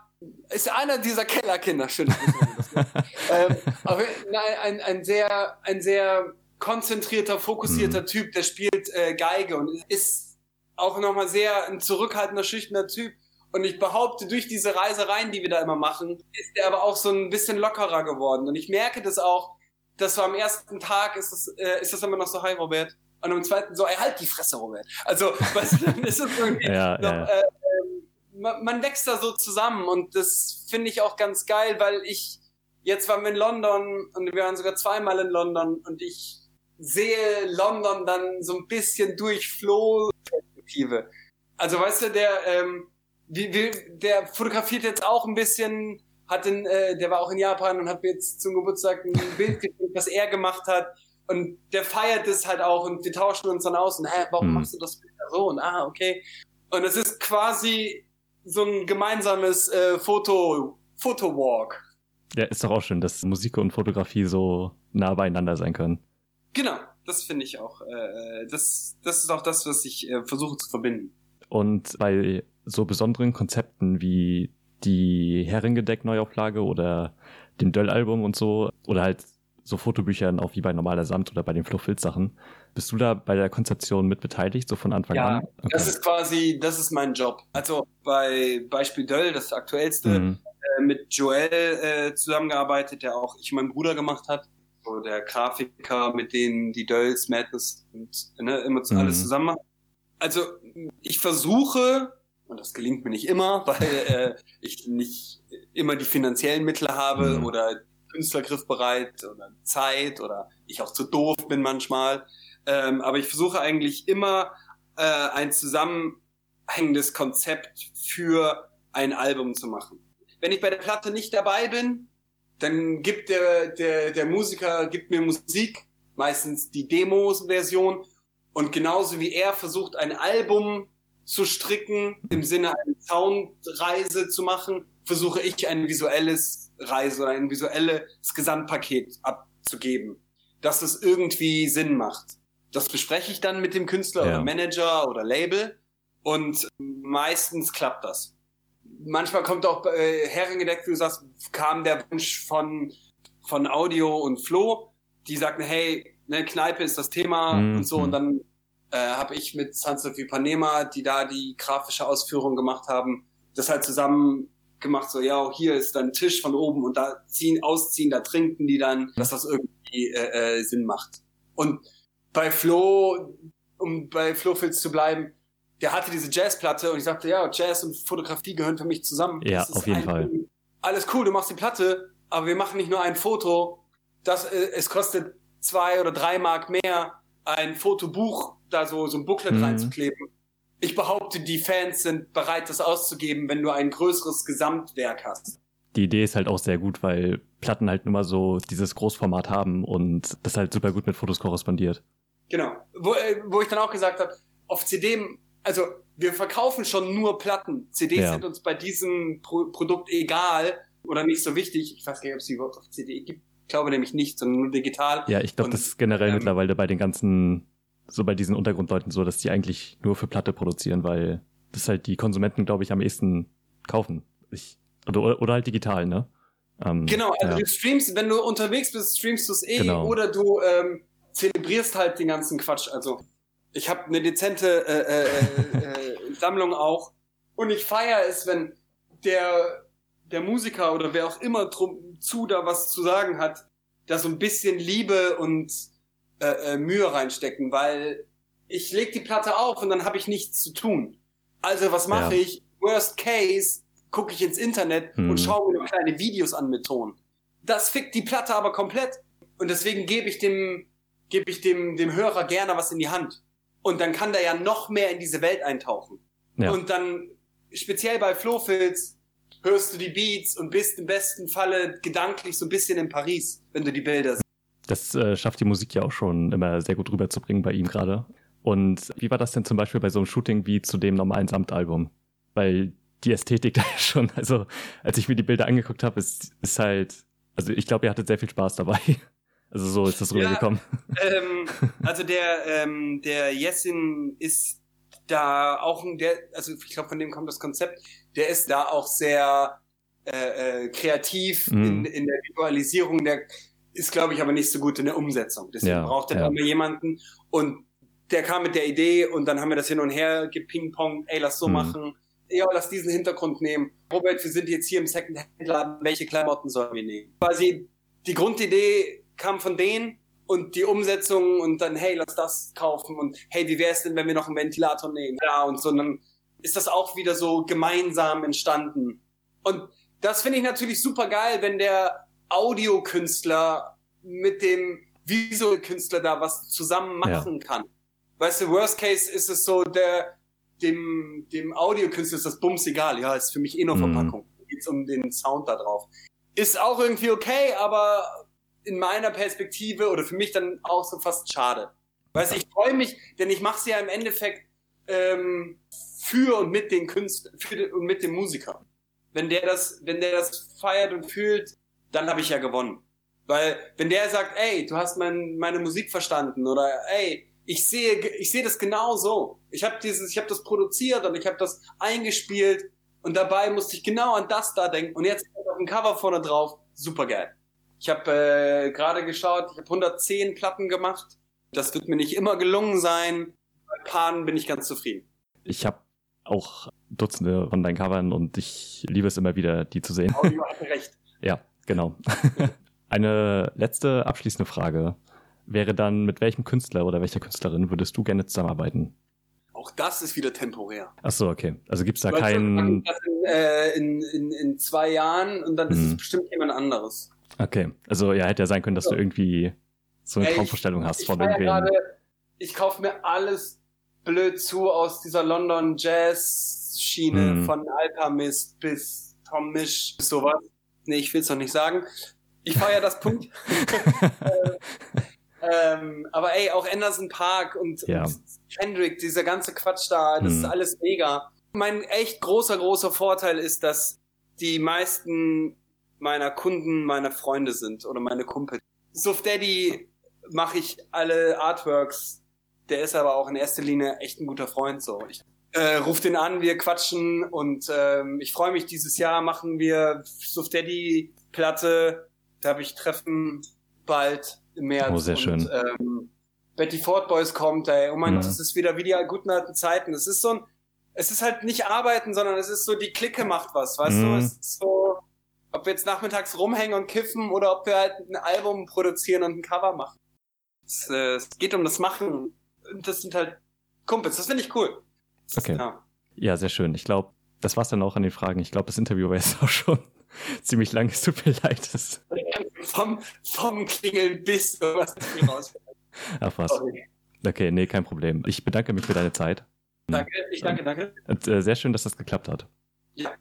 ist einer dieser Kellerkinder, schön. ähm, aber nein, ein, ein sehr, ein sehr konzentrierter, fokussierter mhm. Typ, der spielt äh, Geige und ist auch nochmal sehr ein zurückhaltender, schüchterner Typ. Und ich behaupte, durch diese Reisereien, die wir da immer machen, ist er aber auch so ein bisschen lockerer geworden. Und ich merke das auch, dass so am ersten Tag ist das, äh, ist das immer noch so, hi Robert. Und am zweiten so, ey, halt die Fresse, Robert. Also, weißt du, ist es irgendwie ja, noch, ja. Äh, äh, man, man wächst da so zusammen und das finde ich auch ganz geil, weil ich, jetzt waren wir in London und wir waren sogar zweimal in London und ich sehe London dann so ein bisschen durch Flo-Perspektive. Also weißt du, der, ähm, wie, wie, der fotografiert jetzt auch ein bisschen, hat in, äh, der war auch in Japan und hat mir jetzt zum Geburtstag ein Bild geschickt, was er gemacht hat. Und der feiert das halt auch und wir tauschen uns dann aus und hä, warum Hm. machst du das Bild so? Und ah, okay. Und es ist quasi so ein gemeinsames äh, Foto, Fotowalk. Ja, ist doch auch schön, dass Musik und Fotografie so nah beieinander sein können. Genau, das finde ich auch. Äh, das, das ist auch das, was ich äh, versuche zu verbinden. Und bei so besonderen Konzepten wie die Herrengedeck-Neuauflage oder dem Döll-Album und so, oder halt so Fotobüchern auch wie bei normaler Samt oder bei den Fluffilz-Sachen, bist du da bei der Konzeption mit beteiligt, so von Anfang Ja, an? Okay. Das ist quasi, das ist mein Job. Also bei Beispiel Döll, das aktuellste, Mhm. Äh, mit Joel äh, zusammengearbeitet, der auch ich und mein Bruder gemacht hat. So der Grafiker, mit denen die Dölls, Madness und ne, immer Mhm. alles zusammen machen. Also ich versuche, und das gelingt mir nicht immer, weil äh, ich nicht immer die finanziellen Mittel habe Mhm. oder Künstler griffbereit oder Zeit oder ich auch zu doof bin manchmal. Ähm, aber ich versuche eigentlich immer äh, ein zusammenhängendes Konzept für ein Album zu machen. Wenn ich bei der Platte nicht dabei bin, dann gibt der, der, der Musiker gibt mir Musik, meistens die Demos-Version. Und genauso wie er versucht, ein Album zu stricken, im Sinne einer Soundreise zu machen, versuche ich ein visuelles Reise oder ein visuelles Gesamtpaket abzugeben, dass es irgendwie Sinn macht. Das bespreche ich dann mit dem Künstler Ja. oder Manager oder Label und meistens klappt das. Manchmal kommt auch äh, Herrengedeck, wie du sagst, kam der Wunsch von, von Audio und Flo, die sagten, hey, ne, Kneipe ist das Thema Mhm. und so und dann äh, habe ich mit Sons of Ipanema, die da die grafische Ausführung gemacht haben, das halt zusammen gemacht, so, ja, hier ist dann ein Tisch von oben und da ziehen, ausziehen, da trinken die dann, dass das irgendwie äh, äh, Sinn macht. Und bei Flo, um bei Flo Filz zu bleiben, der hatte diese Jazzplatte und ich sagte, ja, Jazz und Fotografie gehören für mich zusammen. Ja, auf jeden Fall. Alles cool, du machst die Platte, aber wir machen nicht nur ein Foto. Das, äh, es kostet zwei oder drei Mark mehr, ein Fotobuch, da so, so ein Booklet Mhm. reinzukleben. Ich behaupte, die Fans sind bereit, das auszugeben, wenn du ein größeres Gesamtwerk hast. Die Idee ist halt auch sehr gut, weil Platten halt nun mal so dieses Großformat haben und das halt super gut mit Fotos korrespondiert. Genau. Wo, äh, wo ich dann auch gesagt habe, auf CD, also wir verkaufen schon nur Platten. CDs Ja. sind uns bei diesem Pro Produkt egal oder nicht so wichtig. Ich weiß gar nicht, ob es die überhaupt auf CD gibt. Ich glaube nämlich nicht, sondern nur digital. Ja, ich glaube, das ist generell ähm, mittlerweile bei den ganzen, so bei diesen Untergrundleuten so, dass die eigentlich nur für Platte produzieren, weil das halt die Konsumenten, glaube ich, am ehesten kaufen. Ich, oder, oder halt digital, ne? Ähm, Genau, also ja. du streamst, wenn du unterwegs bist, streamst du es eh Genau. oder du ähm, zelebrierst halt den ganzen Quatsch. Also ich habe eine dezente äh, äh, äh, äh, Sammlung auch und ich feiere es, wenn der der Musiker oder wer auch immer drum zu da was zu sagen hat, da so ein bisschen Liebe und äh, äh, Mühe reinstecken, weil ich leg die Platte auf und dann habe ich nichts zu tun. Also was mache Ja. ich? Worst case gucke ich ins Internet Hm. und schaue mir kleine Videos an mit Ton. Das fickt die Platte aber komplett und deswegen gebe ich dem gebe ich dem dem Hörer gerne was in die Hand und dann kann der ja noch mehr in diese Welt eintauchen. Ja. Und dann speziell bei Flowfilz hörst du die Beats und bist im besten Falle gedanklich so ein bisschen in Paris, wenn du die Bilder siehst. Das äh, schafft die Musik ja auch schon immer sehr gut rüberzubringen bei ihm gerade. Und wie war das denn zum Beispiel bei so einem Shooting wie zu dem normalen Samtalbum? Weil die Ästhetik da schon, also als ich mir die Bilder angeguckt habe, ist, ist halt, also ich glaube, ihr hattet sehr viel Spaß dabei. Also so ist das Ja. rübergekommen. ähm, also der, ähm, der Jessin ist da auch ein, der, also ich glaube, von dem kommt das Konzept, der ist da auch sehr äh, äh, kreativ Mhm. in, in der Visualisierung, der ist, glaube ich, aber nicht so gut in der Umsetzung. Deswegen Ja, braucht er ja. immer jemanden und der kam mit der Idee und dann haben wir das hin und her gepingpong, ey, lass so Mhm. machen. ja, lass diesen Hintergrund nehmen. Robert, wir sind jetzt hier im Second-Hand-Laden, welche Klamotten sollen wir nehmen? Quasi die Grundidee kam von denen und die Umsetzung und dann, hey, lass das kaufen und hey, wie wäre es denn, wenn wir noch einen Ventilator nehmen? Ja, und so, und dann ist das auch wieder so gemeinsam entstanden. Und das finde ich natürlich super geil, wenn der Audiokünstler mit dem Visual-Künstler da was zusammen machen ja. kann. Weißt du, Worst Case ist es so, der, dem, dem Audiokünstler ist das Bums egal. Ja, ist für mich eh nur mhm. Verpackung. Mm. Geht's um den Sound da drauf. Ist auch irgendwie okay, aber in meiner Perspektive oder für mich dann auch so fast schade. Weißt du, ich freue mich, denn ich mache es ja im Endeffekt ähm, für und mit den Künstlern, für und mit dem Musiker. Wenn der das, wenn der das feiert und fühlt, dann habe ich ja gewonnen. Weil wenn der sagt, ey, du hast mein, meine Musik verstanden oder ey, ich sehe, ich sehe das genau so. Ich habe dieses, ich habe das produziert und ich habe das eingespielt und dabei musste ich genau an das da denken und jetzt auf ein Cover vorne drauf, super geil. Ich habe äh, gerade geschaut, ich habe 110 Platten gemacht. Das wird mir nicht immer gelungen sein. Bei Paaren bin ich ganz zufrieden. Ich habe auch Dutzende von deinen Covern und ich liebe es immer wieder, die zu sehen. Audio hat recht. ja, genau. Eine letzte abschließende Frage wäre dann, mit welchem Künstler oder welcher Künstlerin würdest du gerne zusammenarbeiten? Auch das ist wieder temporär. Ach so, okay. Also gibt's da keinen... In, äh, in, in, in, zwei Jahren und dann hm. ist es mhm. bestimmt jemand anderes. Okay, also ja, hätte ja sein können, dass du irgendwie so eine Ey, Traumvorstellung hast ich, von irgendwem. Ja ich kaufe mir alles blöd zu aus dieser London Jazz Schiene hm. von Alpamist bis Tom Misch, sowas. Nee, ich will's noch nicht sagen. Ich feiere das Punkt. ähm, aber ey, auch Anderson Park und, ja. und Kendrick, dieser ganze Quatsch da, das hm. ist alles mega. Mein echt großer, großer Vorteil ist, dass die meisten meiner Kunden meine Freunde sind oder meine Kumpel. Suf Daddy mache ich alle Artworks. Der ist aber auch in erster Linie echt ein guter Freund. So, ich äh, ruf den an, wir quatschen und ähm, ich freue mich. Dieses Jahr machen wir Suf Daddy Platte. Da habe ich Treffen bald im März. Oh, sehr und, schön. Ähm, Betty Ford Boys kommt, ey. Oh mein Gott, mhm. das ist wieder wie die guten alten Zeiten. Es ist so ein, es ist halt nicht arbeiten, sondern es ist so, die Clique macht was, weißt mhm. du? Es ist so, ob wir jetzt nachmittags rumhängen und kiffen oder ob wir halt ein Album produzieren und ein Cover machen. Es, äh, es geht um das Machen. Und das sind halt Kumpels. Das finde ich cool. Okay. Ja. ja, sehr schön. Ich glaube, das war's dann auch an den Fragen. Ich glaube, das Interview war jetzt auch schon ziemlich lang. Es tut mir leid. Das vom, vom Klingeln bis was raus. Ach was. Sorry. Okay, nee, kein Problem. Ich bedanke mich für deine Zeit. Danke, ich danke, danke. Und, äh, sehr schön, dass das geklappt hat. Ja,